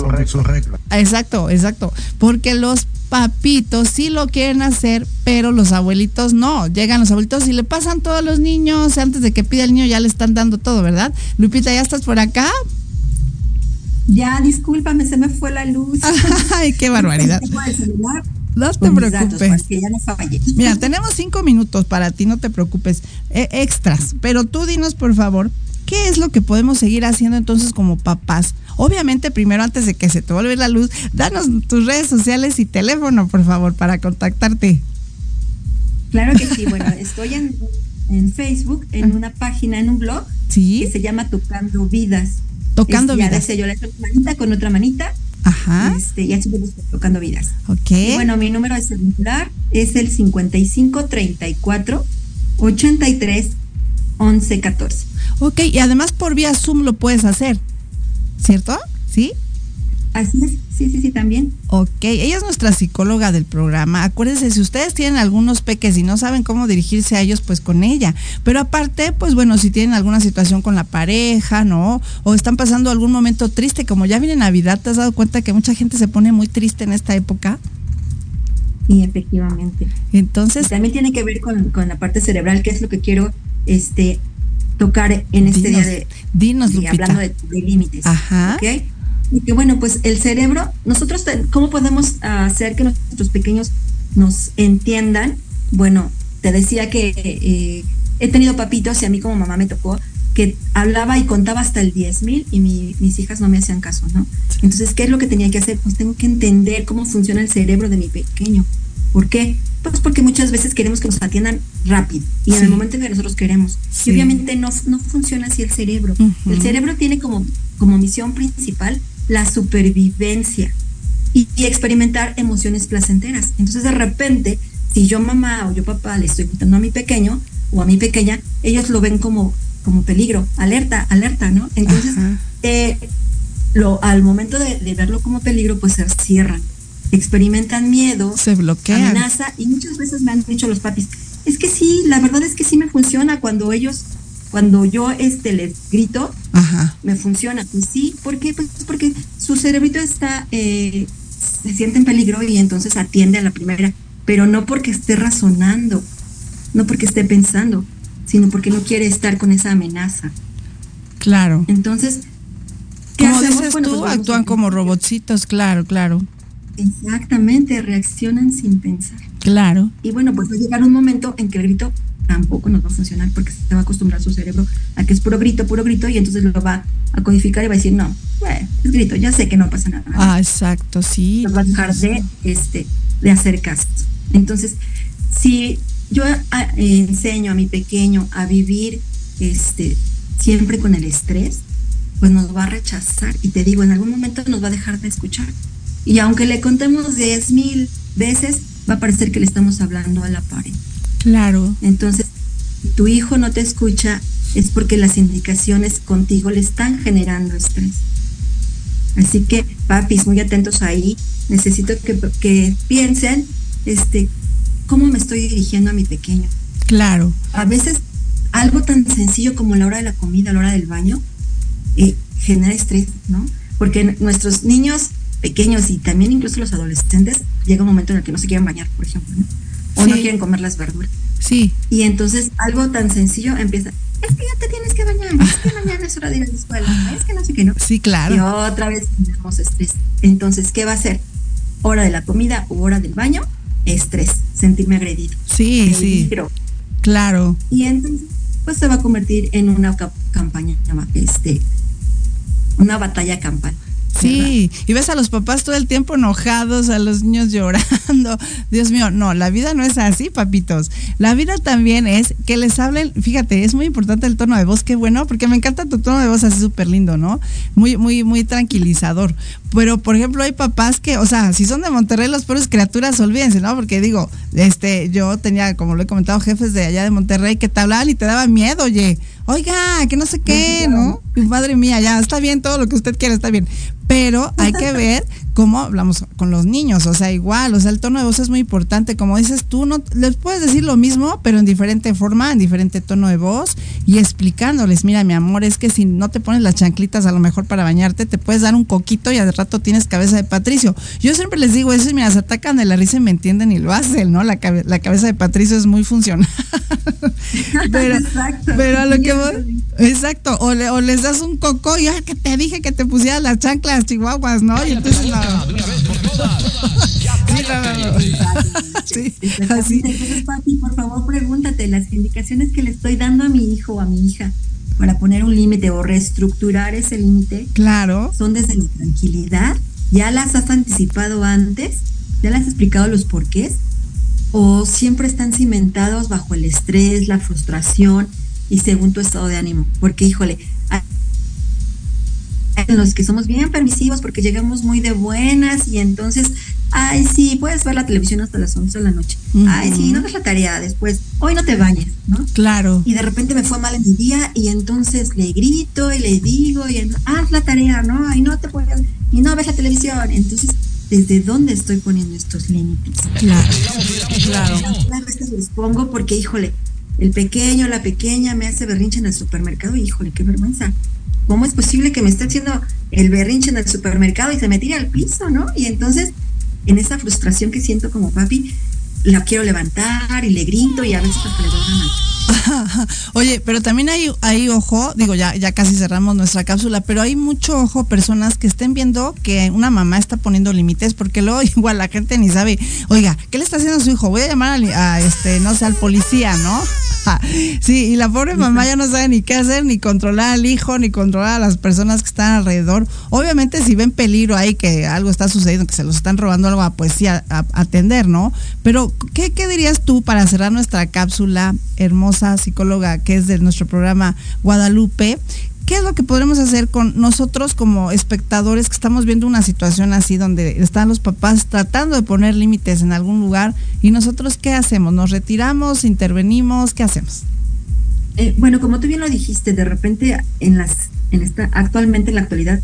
exacto, exacto, porque los papitos sí lo quieren hacer, pero los abuelitos no. Llegan los abuelitos y le pasan todos los niños, antes de que pida el niño ya le están dando todo, ¿verdad? Lupita, ¿ya estás por acá? Ya, discúlpame, se me fue la luz. Ay, qué barbaridad. No te preocupes. Mira, tenemos cinco minutos para ti, no te preocupes. E, extras. Pero tú dinos, por favor, ¿qué es lo que podemos seguir haciendo entonces como papás? Obviamente, primero, antes de que se te vuelva la luz, danos tus redes sociales y teléfono, por favor, para contactarte. Claro que sí. Bueno, estoy en, en Facebook, en una página, en un blog, ¿Sí? que se llama Tocando Vidas. Tocando vidas. yo le una manita con otra manita. Ajá. Este, ya estoy tocando vidas. Ok. Y bueno, mi número de celular es el 5534 83 11 14. Ok, y además por vía Zoom lo puedes hacer, ¿cierto? ¿Sí? Así es, sí, sí, sí, también. Ok, ella es nuestra psicóloga del programa. Acuérdense, si ustedes tienen algunos peques y no saben cómo dirigirse a ellos, pues con ella. Pero aparte, pues bueno, si tienen alguna situación con la pareja, ¿no? O están pasando algún momento triste, como ya viene Navidad, ¿te has dado cuenta que mucha gente se pone muy triste en esta época? Sí, efectivamente. Entonces. también tiene que ver con, con, la parte cerebral, que es lo que quiero este, tocar en este día de. Dinos, Lupita. Hablando de, de límites. Ajá. ¿okay? Y que bueno, pues el cerebro, nosotros, ¿cómo podemos hacer que nuestros pequeños nos entiendan? Bueno, te decía que eh, he tenido papitos y a mí como mamá me tocó que hablaba y contaba hasta el 10 mil y mis hijas no me hacían caso, ¿no? Entonces, ¿qué es lo que tenía que hacer? Pues tengo que entender cómo funciona el cerebro de mi pequeño. ¿Por qué? Pues porque muchas veces queremos que nos atiendan rápido y en el momento en que nosotros queremos. Y obviamente no, no funciona así el cerebro. El cerebro tiene como, como misión principal la supervivencia y, experimentar emociones placenteras. Entonces de repente, si yo mamá o yo papá le estoy contando a mi pequeño o a mi pequeña, ellos lo ven como, como peligro, alerta, alerta, ¿no? Entonces, eh, lo, al momento de, verlo como peligro, pues se cierran, experimentan miedo, se bloquean, amenaza y muchas veces me han dicho los papis, es que sí, la verdad es que sí me funciona cuando ellos cuando yo este les grito, me funciona. Pues sí, ¿por qué? Pues porque su cerebrito está, eh, se siente en peligro y entonces atiende a la primera, pero no porque esté razonando, no porque esté pensando, sino porque no quiere estar con esa amenaza. Claro. Entonces, ¿qué como dices tú, pues actúan como robotcitos, claro, claro. Exactamente, reaccionan sin pensar. Claro. Y bueno, pues va a llegar un momento en que el grito tampoco nos va a funcionar porque se va a acostumbrar su cerebro a que es puro grito, puro grito, y entonces lo va a codificar y va a decir, no, es grito, ya sé que no pasa nada. Ah, exacto, sí. va a dejar de, este, de hacer caso. Entonces, si yo ah, enseño a mi pequeño a vivir este, siempre con el estrés, pues nos va a rechazar. Y te digo, en algún momento nos va a dejar de escuchar. Y aunque le contemos diez mil veces, va a parecer que le estamos hablando a la pared. Claro. Entonces, si tu hijo no te escucha, es porque las indicaciones contigo le están generando estrés. Así que, papis, muy atentos ahí. Necesito que, que piensen, este, cómo me estoy dirigiendo a mi pequeño. Claro. A veces algo tan sencillo como la hora de la comida, la hora del baño, eh, genera estrés, ¿no? Porque nuestros niños pequeños y también incluso los adolescentes llega un momento en el que no se quieren bañar, por ejemplo, ¿no? O no quieren comer las verduras. Sí. Y entonces algo tan sencillo empieza, es que ya te tienes que bañar, es que mañana es hora de ir a la escuela, es que no sé qué, ¿no? Sí, claro. Y otra vez tenemos estrés. Entonces, ¿qué va a ser? Hora de la comida o hora del baño, estrés, sentirme agredido. Sí, sí. Claro. Y entonces, pues se va a convertir en una campaña, este, una batalla campal. Sí, y ves a los papás todo el tiempo enojados, a los niños llorando. Dios mío, no, la vida no es así, papitos. La vida también es que les hablen, fíjate, es muy importante el tono de voz, qué bueno, porque me encanta tu tono de voz así súper lindo, ¿no? Muy, muy, muy tranquilizador. Pero, por ejemplo, hay papás que, o sea, si son de Monterrey, los pobres criaturas, olvídense, ¿no? Porque digo, este, yo tenía, como lo he comentado, jefes de allá de Monterrey que te hablaban y te daban miedo, oye oiga, que no sé qué, ¿no? Madre mía, ya está bien todo lo que usted quiere, está bien. Pero hay que ver cómo hablamos con los niños, o sea, igual, o sea, el tono de voz es muy importante, como dices tú, no les puedes decir lo mismo, pero en diferente forma, en diferente tono de voz y explicándoles, mira, mi amor, es que si no te pones las chanclitas a lo mejor para bañarte, te puedes dar un coquito y al rato tienes cabeza de Patricio. Yo siempre les digo eso y mira, se atacan de la risa y me entienden y lo hacen, ¿no? La, la cabeza de Patricio es muy funcional. pero, exacto. pero a lo que voy, exacto, o, o les das un coco y ya que te dije que te pusieras las chanclas chihuahuas, ¿no? Y entonces Sí, así. Entonces, Pati, por favor, pregúntate las indicaciones que le estoy dando a mi hijo o a mi hija para poner un límite o reestructurar ese límite. Claro. Son desde la tranquilidad. Ya las has anticipado antes, ya las has explicado los porqués, o siempre están cimentados bajo el estrés, la frustración y según tu estado de ánimo. Porque, híjole, en los que somos bien permisivos porque llegamos muy de buenas y entonces, ay, sí, puedes ver la televisión hasta las 11 de la noche. Ay, sí, no es la tarea después. Hoy no te bañes, ¿no? Claro. Y de repente me fue mal en mi día y entonces le grito y le digo, y haz la tarea, ¿no? Ay, no te puedes, y no ves la televisión. Entonces, ¿desde dónde estoy poniendo estos límites? Claro, claro. A veces los pongo porque, híjole, el pequeño, la pequeña me hace berrinche en el supermercado híjole, qué vergüenza. ¿cómo es posible que me esté haciendo el berrinche en el supermercado y se me tire al piso, ¿no? Y entonces, en esa frustración que siento como papi, la quiero levantar y le grito y a veces hasta le doy Oye, pero también hay, hay ojo, digo, ya, ya casi cerramos nuestra cápsula, pero hay mucho ojo personas que estén viendo que una mamá está poniendo límites, porque luego igual la gente ni sabe, oiga, ¿qué le está haciendo a su hijo? Voy a llamar a, este, no sé, al policía, ¿no? Sí, y la pobre mamá ya no sabe ni qué hacer, ni controlar al hijo, ni controlar a las personas que están alrededor. Obviamente, si ven peligro ahí, que algo está sucediendo, que se los están robando algo, pues sí, a, atender, ¿no? Pero, ¿qué, ¿qué dirías tú para cerrar nuestra cápsula hermosa? psicóloga que es de nuestro programa Guadalupe, ¿qué es lo que podremos hacer con nosotros como espectadores que estamos viendo una situación así donde están los papás tratando de poner límites en algún lugar y nosotros qué hacemos? ¿Nos retiramos? ¿Intervenimos? ¿Qué hacemos? Eh, bueno, como tú bien lo dijiste, de repente en las, en esta, actualmente en la actualidad,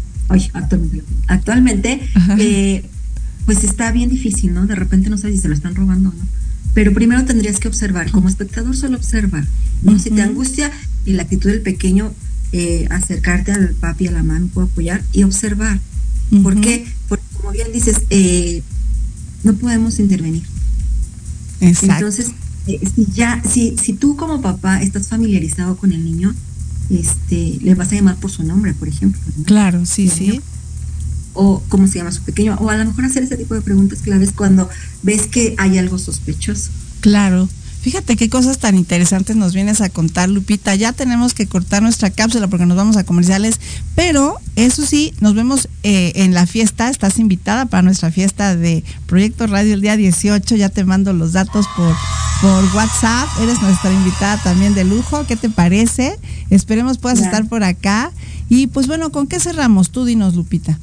actualmente, actualmente eh, pues está bien difícil, ¿no? De repente no sabes si se lo están robando o no pero primero tendrías que observar, como espectador solo observa, ¿no? Si te angustia y la actitud del pequeño, eh, acercarte al papi, a la mamá, puedo apoyar y observar. ¿Por qué? Porque como bien dices, eh, no podemos intervenir. Exacto. Entonces, eh, si ya, si, si tú como papá estás familiarizado con el niño, este, le vas a llamar por su nombre, por ejemplo. Claro, sí, sí. O cómo se llama su pequeño. O a lo mejor hacer ese tipo de preguntas claves cuando ves que hay algo sospechoso. Claro. Fíjate qué cosas tan interesantes nos vienes a contar, Lupita. Ya tenemos que cortar nuestra cápsula porque nos vamos a comerciales, pero eso sí, nos vemos eh, en la fiesta. Estás invitada para nuestra fiesta de Proyecto Radio el día 18. Ya te mando los datos por, por WhatsApp. Eres nuestra invitada también de lujo. ¿Qué te parece? Esperemos puedas estar por acá. Y pues bueno, ¿con qué cerramos? Tú dinos, Lupita.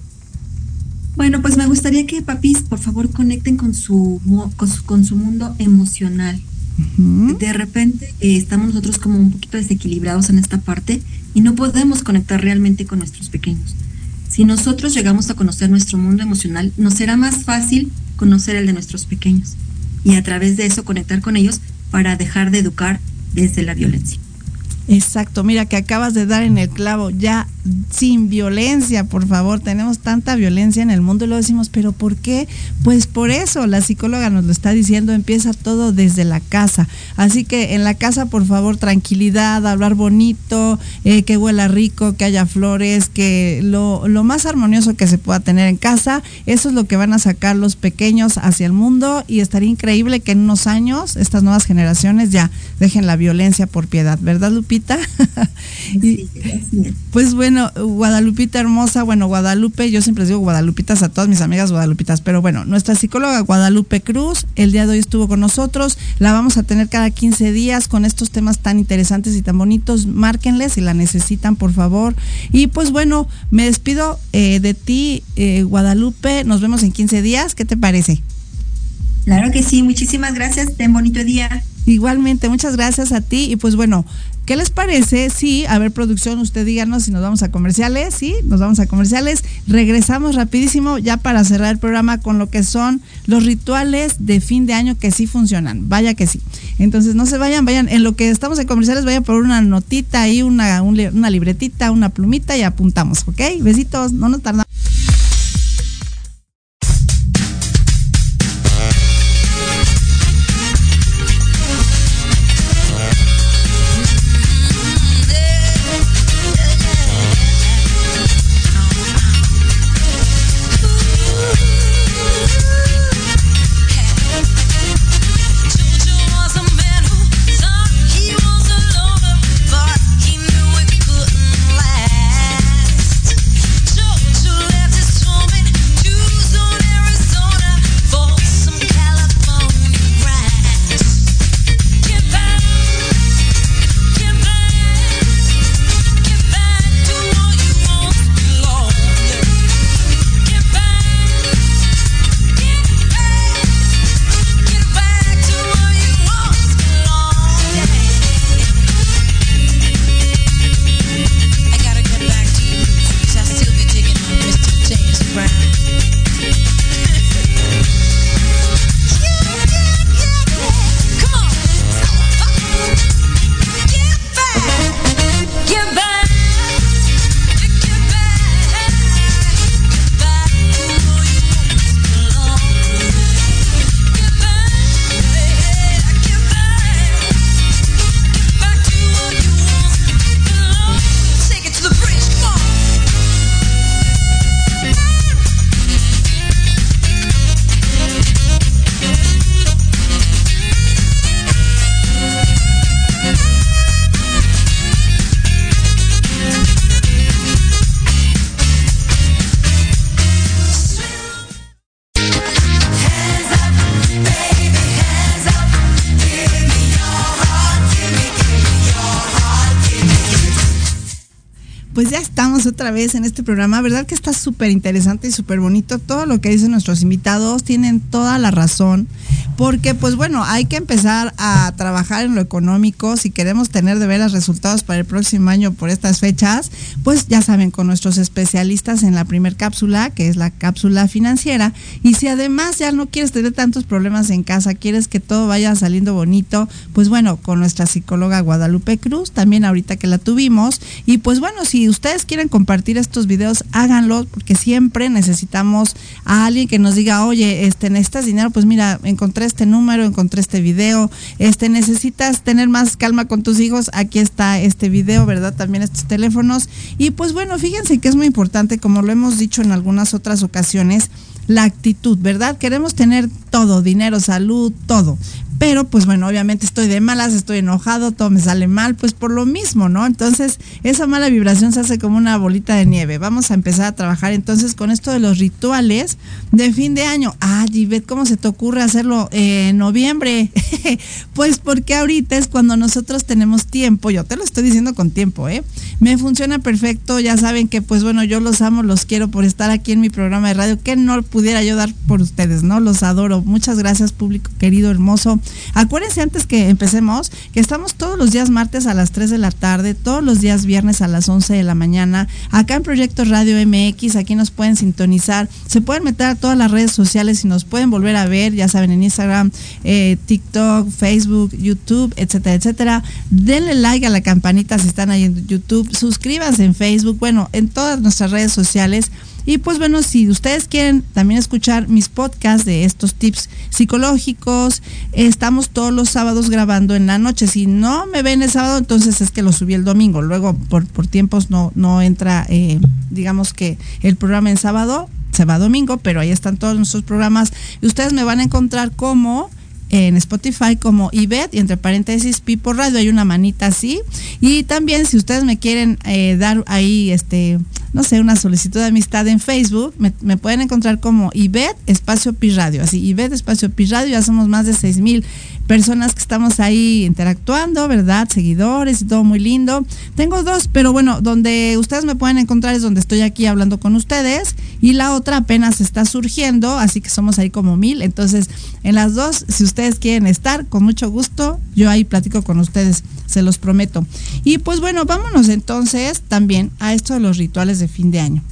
Bueno, pues me gustaría que papis, por favor, conecten con su, con su, con su mundo emocional de repente eh, estamos nosotros como un poquito desequilibrados en esta parte y no podemos conectar realmente con nuestros pequeños. Si nosotros llegamos a conocer nuestro mundo emocional, nos será más fácil conocer el de nuestros pequeños y a través de eso conectar con ellos para dejar de educar desde la violencia. Exacto, mira que acabas de dar en el clavo, ya sin violencia, por favor, tenemos tanta violencia en el mundo y lo decimos, pero ¿por qué? Pues por eso, la psicóloga nos lo está diciendo, empieza todo desde la casa. Así que en la casa, por favor, tranquilidad, hablar bonito, eh, que huela rico, que haya flores, que lo, más armonioso que se pueda tener en casa, eso es lo que van a sacar los pequeños hacia el mundo y estaría increíble que en unos años estas nuevas generaciones ya dejen la violencia por piedad, ¿verdad, Lupita? pues bueno, Guadalupita hermosa, bueno, Guadalupe, yo siempre les digo Guadalupitas a todas mis amigas Guadalupitas, pero bueno, nuestra psicóloga Guadalupe Cruz, el día de hoy estuvo con nosotros, la vamos a tener cada 15 días con estos temas tan interesantes y tan bonitos, márquenles si la necesitan, por favor. Y pues bueno, me despido eh, de ti, eh, Guadalupe, nos vemos en 15 días, ¿qué te parece? Claro que sí, muchísimas gracias, ten bonito día. Igualmente, muchas gracias a ti y pues bueno, ¿qué les parece? Sí, a ver producción, usted díganos si nos vamos a comerciales, sí, nos vamos a comerciales. Regresamos rapidísimo ya para cerrar el programa con lo que son los rituales de fin de año que sí funcionan, vaya que sí. Entonces no se vayan, vayan, en lo que estamos en comerciales vayan por una notita ahí, una, una libretita, una plumita y apuntamos, ¿ok? Besitos, no nos tardamos. pues ya é, estamos tá otra vez en este programa. ¿Verdad que está súper interesante y súper bonito? Todo lo que dicen nuestros invitados tienen toda la razón. Porque, pues bueno, hay que empezar a trabajar en lo económico. Si queremos tener de veras resultados para el próximo año por estas fechas, pues ya saben, con nuestros especialistas en la primer cápsula, que es la cápsula financiera. Y si además ya no quieres tener tantos problemas en casa, quieres que todo vaya saliendo bonito, pues bueno, con nuestra psicóloga Guadalupe Cruz, también ahorita que la tuvimos. Y pues bueno, si ustedes quieren compartir estos videos, háganlo, porque siempre necesitamos a alguien que nos diga, oye, este, necesitas dinero, pues mira, encontré este número, encontré este video, este, necesitas tener más calma con tus hijos, aquí está este video, ¿verdad? También estos teléfonos. Y pues bueno, fíjense que es muy importante, como lo hemos dicho en algunas otras ocasiones, la actitud, ¿verdad? Queremos tener todo, dinero, salud, todo pero pues bueno, obviamente estoy de malas, estoy enojado, todo me sale mal, pues por lo mismo, ¿no? Entonces, esa mala vibración se hace como una bolita de nieve. Vamos a empezar a trabajar entonces con esto de los rituales de fin de año. Ah, Givet, ¿cómo se te ocurre hacerlo en noviembre? pues porque ahorita es cuando nosotros tenemos tiempo, yo te lo estoy diciendo con tiempo, ¿eh? Me funciona perfecto, ya saben que pues bueno, yo los amo, los quiero por estar aquí en mi programa de radio, que no pudiera yo dar por ustedes, ¿no? Los adoro. Muchas gracias, público querido, hermoso. Acuérdense antes que empecemos que estamos todos los días martes a las 3 de la tarde, todos los días viernes a las 11 de la mañana, acá en Proyecto Radio MX, aquí nos pueden sintonizar, se pueden meter a todas las redes sociales y nos pueden volver a ver, ya saben, en Instagram, eh, TikTok, Facebook, YouTube, etcétera, etcétera. Denle like a la campanita si están ahí en YouTube, suscríbanse en Facebook, bueno, en todas nuestras redes sociales y pues bueno, si ustedes quieren también escuchar mis podcasts de estos tips psicológicos, estamos todos los sábados grabando en la noche. Si no me ven el sábado, entonces es que lo subí el domingo. Luego por, por tiempos no, no entra, eh, digamos que el programa en sábado, se va domingo, pero ahí están todos nuestros programas. Y ustedes me van a encontrar como en Spotify como IBET y entre paréntesis Pipo Radio. Hay una manita así. Y también si ustedes me quieren eh, dar ahí, este, no sé, una solicitud de amistad en Facebook, me, pueden encontrar como IBET Espacio Pi Radio. Así, IBET Espacio Pi Radio. Ya somos más de 6 mil personas que estamos ahí interactuando, ¿verdad? Seguidores y todo muy lindo. Tengo dos, pero bueno, donde ustedes me pueden encontrar es donde estoy aquí hablando con ustedes y la otra apenas está surgiendo, así que somos ahí como mil. Entonces, en las dos, si ustedes quieren estar, con mucho gusto, yo ahí platico con ustedes, se los prometo. Y pues bueno, vámonos entonces también a esto de los rituales de fin de año.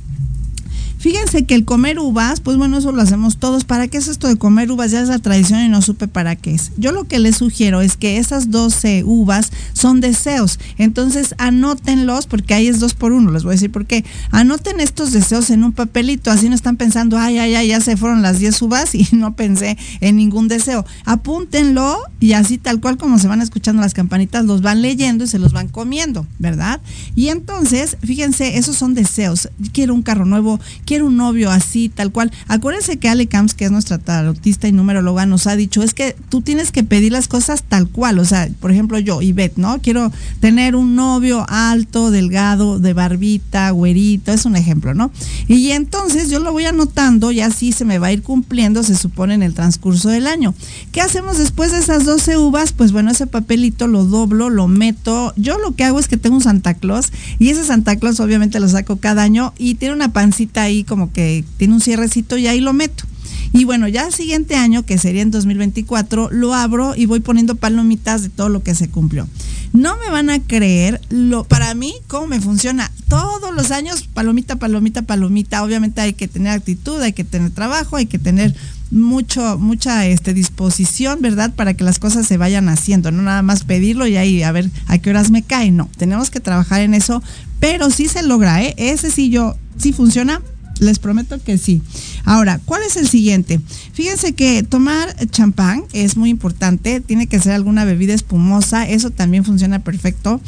Fíjense que el comer uvas, pues bueno, eso lo hacemos todos. ¿Para qué es esto de comer uvas? Ya es la tradición y no supe para qué es. Yo lo que les sugiero es que esas 12 uvas son deseos. Entonces anótenlos, porque ahí es dos por uno, les voy a decir por qué. Anoten estos deseos en un papelito, así no están pensando, ay, ay, ay, ya se fueron las 10 uvas y no pensé en ningún deseo. Apúntenlo y así tal cual como se van escuchando las campanitas, los van leyendo y se los van comiendo, ¿verdad? Y entonces, fíjense, esos son deseos. Quiero un carro nuevo, quiero un novio así, tal cual. Acuérdense que Ale Camps, que es nuestra tarotista y numeróloga, nos ha dicho, es que tú tienes que pedir las cosas tal cual. O sea, por ejemplo, yo, Ivette, ¿no? Quiero tener un novio alto, delgado, de barbita, güerito, es un ejemplo, ¿no? Y entonces yo lo voy anotando y así se me va a ir cumpliendo, se supone, en el transcurso del año. ¿Qué hacemos después de esas 12 uvas? Pues bueno, ese papelito lo doblo, lo meto. Yo lo que hago es que tengo un Santa Claus y ese Santa Claus obviamente lo saco cada año y tiene una pancita ahí como que tiene un cierrecito y ahí lo meto. Y bueno, ya el siguiente año, que sería en 2024, lo abro y voy poniendo palomitas de todo lo que se cumplió. No me van a creer lo para mí cómo me funciona. Todos los años palomita, palomita, palomita. Obviamente hay que tener actitud, hay que tener trabajo, hay que tener mucho mucha este disposición, ¿verdad? Para que las cosas se vayan haciendo, no nada más pedirlo y ahí a ver a qué horas me cae, no. Tenemos que trabajar en eso, pero sí se logra, ¿eh? Ese sí yo sí funciona les prometo que sí. Ahora, ¿cuál es el siguiente? Fíjense que tomar champán es muy importante, tiene que ser alguna bebida espumosa, eso también funciona perfecto.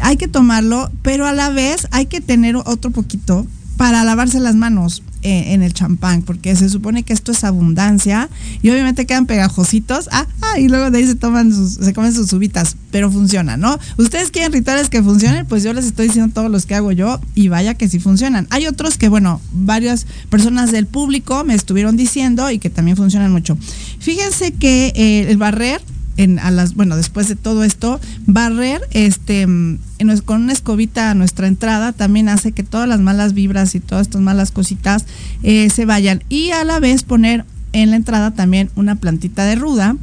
Hay que tomarlo, pero a la vez hay que tener otro poquito para lavarse las manos. Eh, en el champán, porque se supone que esto es abundancia y obviamente quedan pegajositos. Ah, ah, y luego de ahí se toman sus, se comen sus uvitas, pero funciona, ¿no? Ustedes quieren rituales que funcionen, pues yo les estoy diciendo todos los que hago yo y vaya que sí funcionan. Hay otros que, bueno, varias personas del público me estuvieron diciendo y que también funcionan mucho. Fíjense que eh, el barrer en, bueno, después de todo esto, barrer este, mm, con una escobita a nuestra entrada también hace que todas las malas vibras y todas estas malas cositas eh, se vayan. Y a la vez poner en la entrada también una plantita de ruda,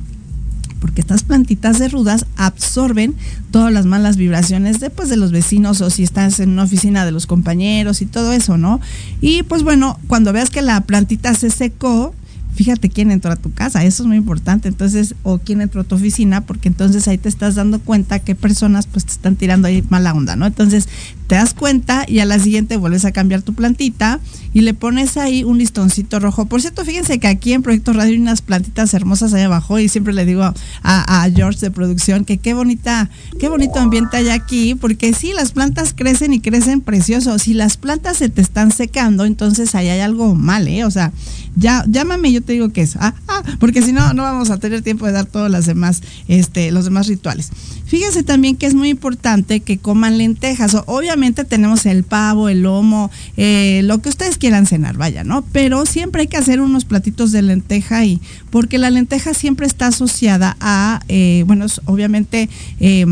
porque estas plantitas de rudas absorben todas las malas vibraciones después pues, de los vecinos o si estás en una oficina de los compañeros y todo eso, ¿no? Y pues bueno, cuando veas que la plantita se secó, fíjate quién entró a tu casa, eso es muy importante, entonces, o quién entró a tu oficina, porque entonces ahí te estás dando cuenta qué personas pues te están tirando ahí mala onda, ¿no? Entonces, te das cuenta y a la siguiente vuelves a cambiar tu plantita y le pones ahí un listoncito rojo. Por cierto, fíjense que aquí en Proyecto Radio hay unas plantitas hermosas ahí abajo y siempre le digo a, George de producción que qué bonita, qué bonito ambiente hay aquí, porque sí, las plantas crecen y crecen precioso. Si las plantas se te están secando, entonces ahí hay algo mal, ¿eh? O sea, ya, llámame, yo te digo que es. Ah, ah, porque si no, no vamos a tener tiempo de dar todos las demás, este, los demás rituales. Fíjense también que es muy importante que coman lentejas. obviamente tenemos el pavo, el lomo, eh, lo que ustedes quieran cenar, vaya, ¿no? Pero siempre hay que hacer unos platitos de lenteja y porque la lenteja siempre está asociada a, eh, bueno, obviamente eh,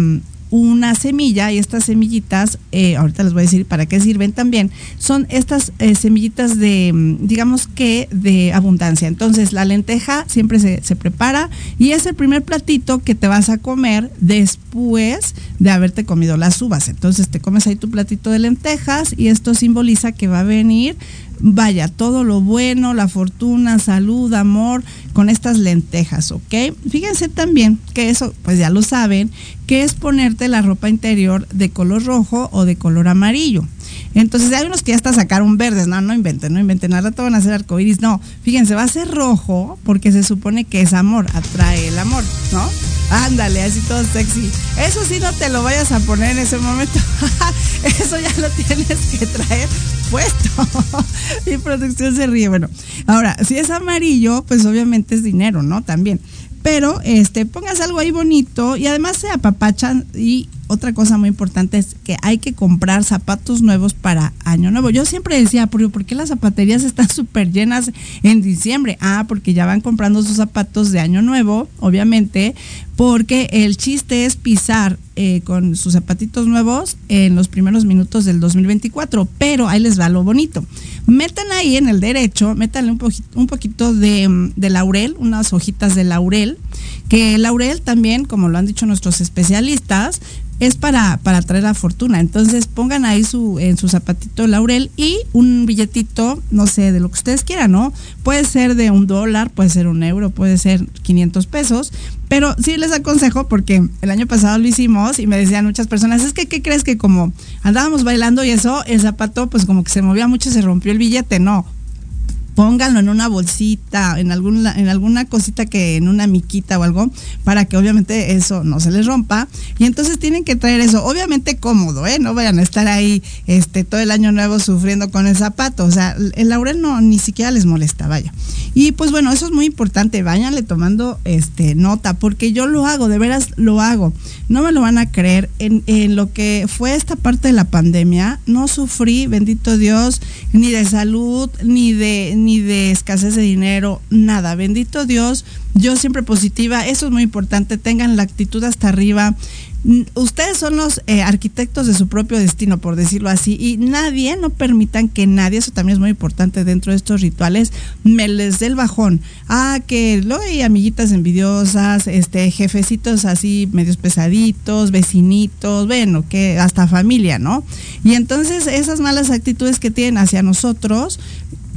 una semilla y estas semillitas, eh, ahorita les voy a decir para qué sirven también, son estas eh, semillitas de, mm, digamos que de abundancia. Entonces la lenteja siempre se, se, prepara y es el primer platito que te vas a comer después de haberte comido las uvas. Entonces te comes ahí tu platito de lentejas y esto simboliza que va a venir vaya, todo lo bueno, la fortuna, salud, amor, con estas lentejas, ¿ok? Fíjense también que eso, pues ya lo saben, que es ponerte la ropa interior de color rojo o de color amarillo. Entonces hay unos que ya hasta sacaron verdes, no, no inventen, no inventen, al rato van a ser arcoíris, no, fíjense, va a ser rojo porque se supone que es amor, atrae el amor, ¿no? Ándale, así todo sexy. Eso sí no te lo vayas a poner en ese momento. Eso ya lo tienes que traer puesto. Mi producción se ríe. Bueno, ahora, si es amarillo, pues obviamente es dinero, ¿no? También. Pero este, pongas algo ahí bonito y además se apapachan y otra cosa muy importante es que hay que comprar zapatos nuevos para Año Nuevo. Yo siempre decía, ¿por qué las zapaterías están súper llenas en diciembre? Ah, porque ya van comprando sus zapatos de Año Nuevo, obviamente, porque el chiste es pisar eh, con sus zapatitos nuevos en los primeros minutos del 2024, pero ahí les va lo bonito. Metan ahí en el derecho, métanle un, poquito, un poquito de, de laurel, unas hojitas de laurel, que el laurel también, como lo han dicho nuestros especialistas, es para, para traer la fortuna. Entonces pongan ahí su, en su zapatito laurel y un billetito, no sé, de lo que ustedes quieran, ¿no? Puede ser de un dólar, puede ser un euro, puede ser 500 pesos, pero sí les aconsejo porque el año pasado lo hicimos y me decían muchas personas, es que, ¿qué crees que como andábamos bailando y eso, el zapato pues como que se movía mucho se rompió el billete? No, pónganlo en una bolsita, en alguna, en alguna cosita que, en una miquita o algo, para que obviamente eso no se les rompa. Y entonces tienen que traer eso, obviamente cómodo, ¿eh? No vayan a estar ahí este, todo el año nuevo sufriendo con el zapato. O sea, el laurel no ni siquiera les molesta, vaya. Y pues bueno, eso es muy importante, váyanle tomando este nota, porque yo lo hago, de veras lo hago. No me lo van a creer. En, en lo que fue esta parte de la pandemia, no sufrí, bendito Dios, ni de salud, ni de de escasez de dinero, nada. Bendito Dios, yo siempre positiva, eso es muy importante, tengan la actitud hasta arriba. Ustedes son los eh, arquitectos de su propio destino, por decirlo así, y nadie, no permitan que nadie, eso también es muy importante dentro de estos rituales, me les dé el bajón. Ah, que luego hay amiguitas envidiosas, este, jefecitos así medios pesaditos, vecinitos, bueno, que hasta familia, ¿no? Y entonces esas malas actitudes que tienen hacia nosotros,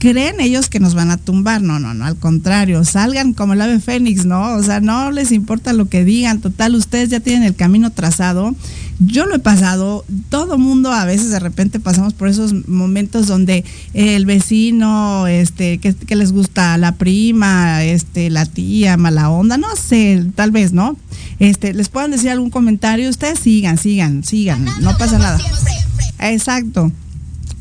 creen ellos que nos van a tumbar. No, no, no, al contrario, salgan como el ave fénix, ¿no? O sea, no les importa lo que digan, total, ustedes ya tienen el camino trazado. Yo lo he pasado, todo mundo a veces de repente pasamos por esos momentos donde el vecino, este, que, que les gusta la prima, este, la tía, mala onda, no sé, tal vez, ¿no? Este, les puedan decir algún comentario, ustedes sigan, sigan, sigan, no pasa nada. Exacto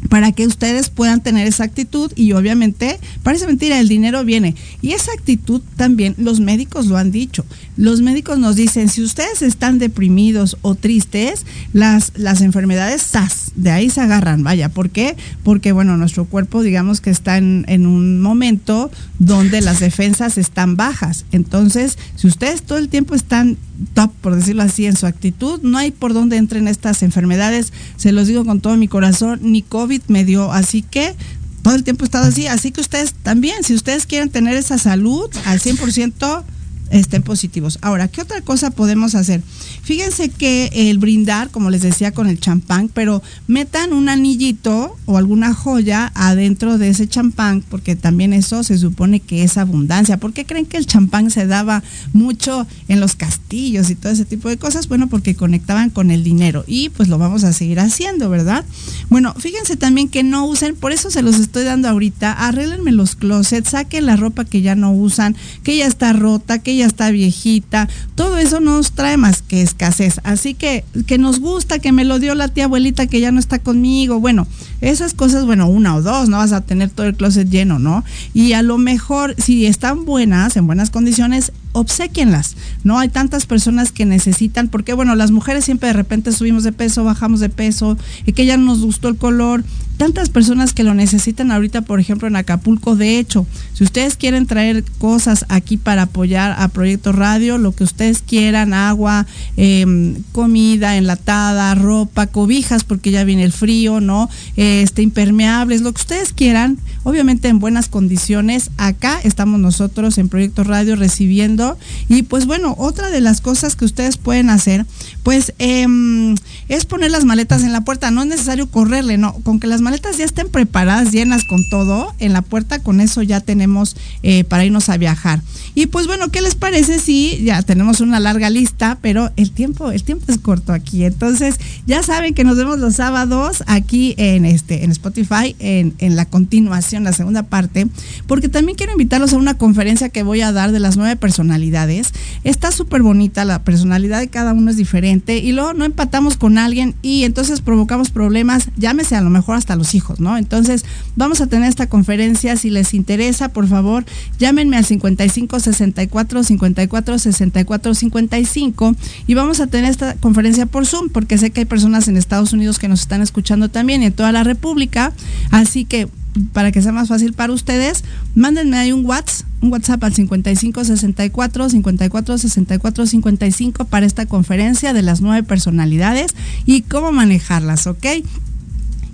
para que ustedes puedan tener esa actitud y obviamente, parece mentira, el dinero viene. Y esa actitud también los médicos lo han dicho. Los médicos nos dicen, si ustedes están deprimidos o tristes, las, las enfermedades SAS, de ahí se agarran, vaya. ¿Por qué? Porque, bueno, nuestro cuerpo, digamos que está en, en un momento donde las defensas están bajas. Entonces, si ustedes todo el tiempo están top, por decirlo así, en su actitud, no hay por dónde entren estas enfermedades. Se los digo con todo mi corazón, ni COVID me dio, así que todo el tiempo he estado así, así que ustedes también, si ustedes quieren tener esa salud al 100%, estén positivos. Ahora, ¿qué otra cosa podemos hacer? Fíjense que el brindar, como les decía, con el champán, pero metan un anillito o alguna joya adentro de ese champán, porque también eso se supone que es abundancia. ¿Por qué creen que el champán se daba mucho en los castillos y todo ese tipo de cosas? Bueno, porque conectaban con el dinero y pues lo vamos a seguir haciendo, ¿verdad? Bueno, fíjense también que no usen, por eso se los estoy dando ahorita, arréglenme los closets, saquen la ropa que ya no usan, que ya está rota, que ya está viejita, todo eso nos trae más que escasez. Así que que nos gusta, que me lo dio la tía abuelita que ya no está conmigo, bueno, esas cosas, bueno, una o dos, no vas a tener todo el closet lleno, ¿no? Y a lo mejor, si están buenas, en buenas condiciones, obsequienlas, ¿no? Hay tantas personas que necesitan, porque bueno, las mujeres siempre de repente subimos de peso, bajamos de peso, y que ya nos gustó el color, tantas personas que lo necesitan ahorita, por ejemplo, en Acapulco. De hecho, si ustedes quieren traer cosas aquí para apoyar a Proyecto Radio, lo que ustedes quieran, agua, em, comida enlatada, ropa, cobijas, porque ya viene el frío, ¿no? Este, impermeables, lo que ustedes quieran, obviamente en buenas condiciones. Acá estamos nosotros en Proyecto Radio recibiendo. Y pues bueno, otra de las cosas que ustedes pueden hacer, pues em, es poner las maletas en la puerta. No es necesario correrle, no, con que las maletas ya estén preparadas, llenas con todo, en la puerta con eso ya tenemos eh, para irnos a viajar. Y pues bueno, ¿qué les parece si ya tenemos una larga lista, pero el tiempo, el tiempo es corto aquí. Entonces, ya saben que nos vemos los sábados aquí en este, en Spotify, en, en la continuación, la segunda parte, porque también quiero invitarlos a una conferencia que voy a dar de las nueve personalidades. Está súper bonita, la personalidad de cada uno es diferente, y luego no empatamos con alguien y entonces provocamos problemas, llámese a lo mejor hasta los hijos, ¿no? Entonces, vamos a tener esta conferencia. Si les interesa, por favor, llámenme al 55 64 54 64 55 y vamos a tener esta conferencia por Zoom, porque sé que hay personas en Estados Unidos que nos están escuchando también y en toda la República. Así que para que sea más fácil para ustedes, mándenme ahí un WhatsApp, un WhatsApp al 55 64 54 64 55 para esta conferencia de las nueve personalidades y cómo manejarlas, ¿ok?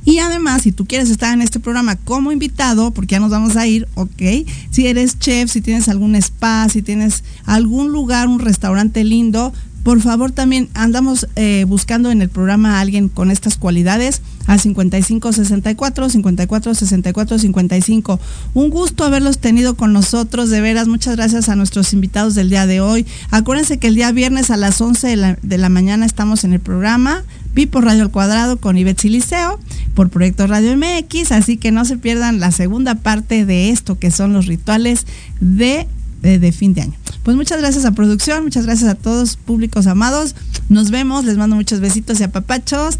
Y además, si tú quieres estar en este programa como invitado, porque ya nos vamos a ir, ok, si eres chef, si tienes algún spa, si tienes algún lugar, un restaurante lindo, por favor también andamos eh, buscando en el programa a alguien con estas cualidades al 55 64 54 64 55. Un gusto haberlos tenido con nosotros, de veras, muchas gracias a nuestros invitados del día de hoy. Acuérdense que el día viernes a las 11 de la, de la mañana estamos en el programa por Radio al Cuadrado con Ivette Siliceo por Proyecto Radio MX, así que no se pierdan la segunda parte de esto que son los rituales de, de, fin de año. Pues muchas gracias a producción, muchas gracias a todos públicos amados. Nos vemos, les mando muchos besitos y apapachos.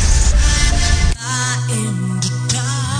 die in the dark.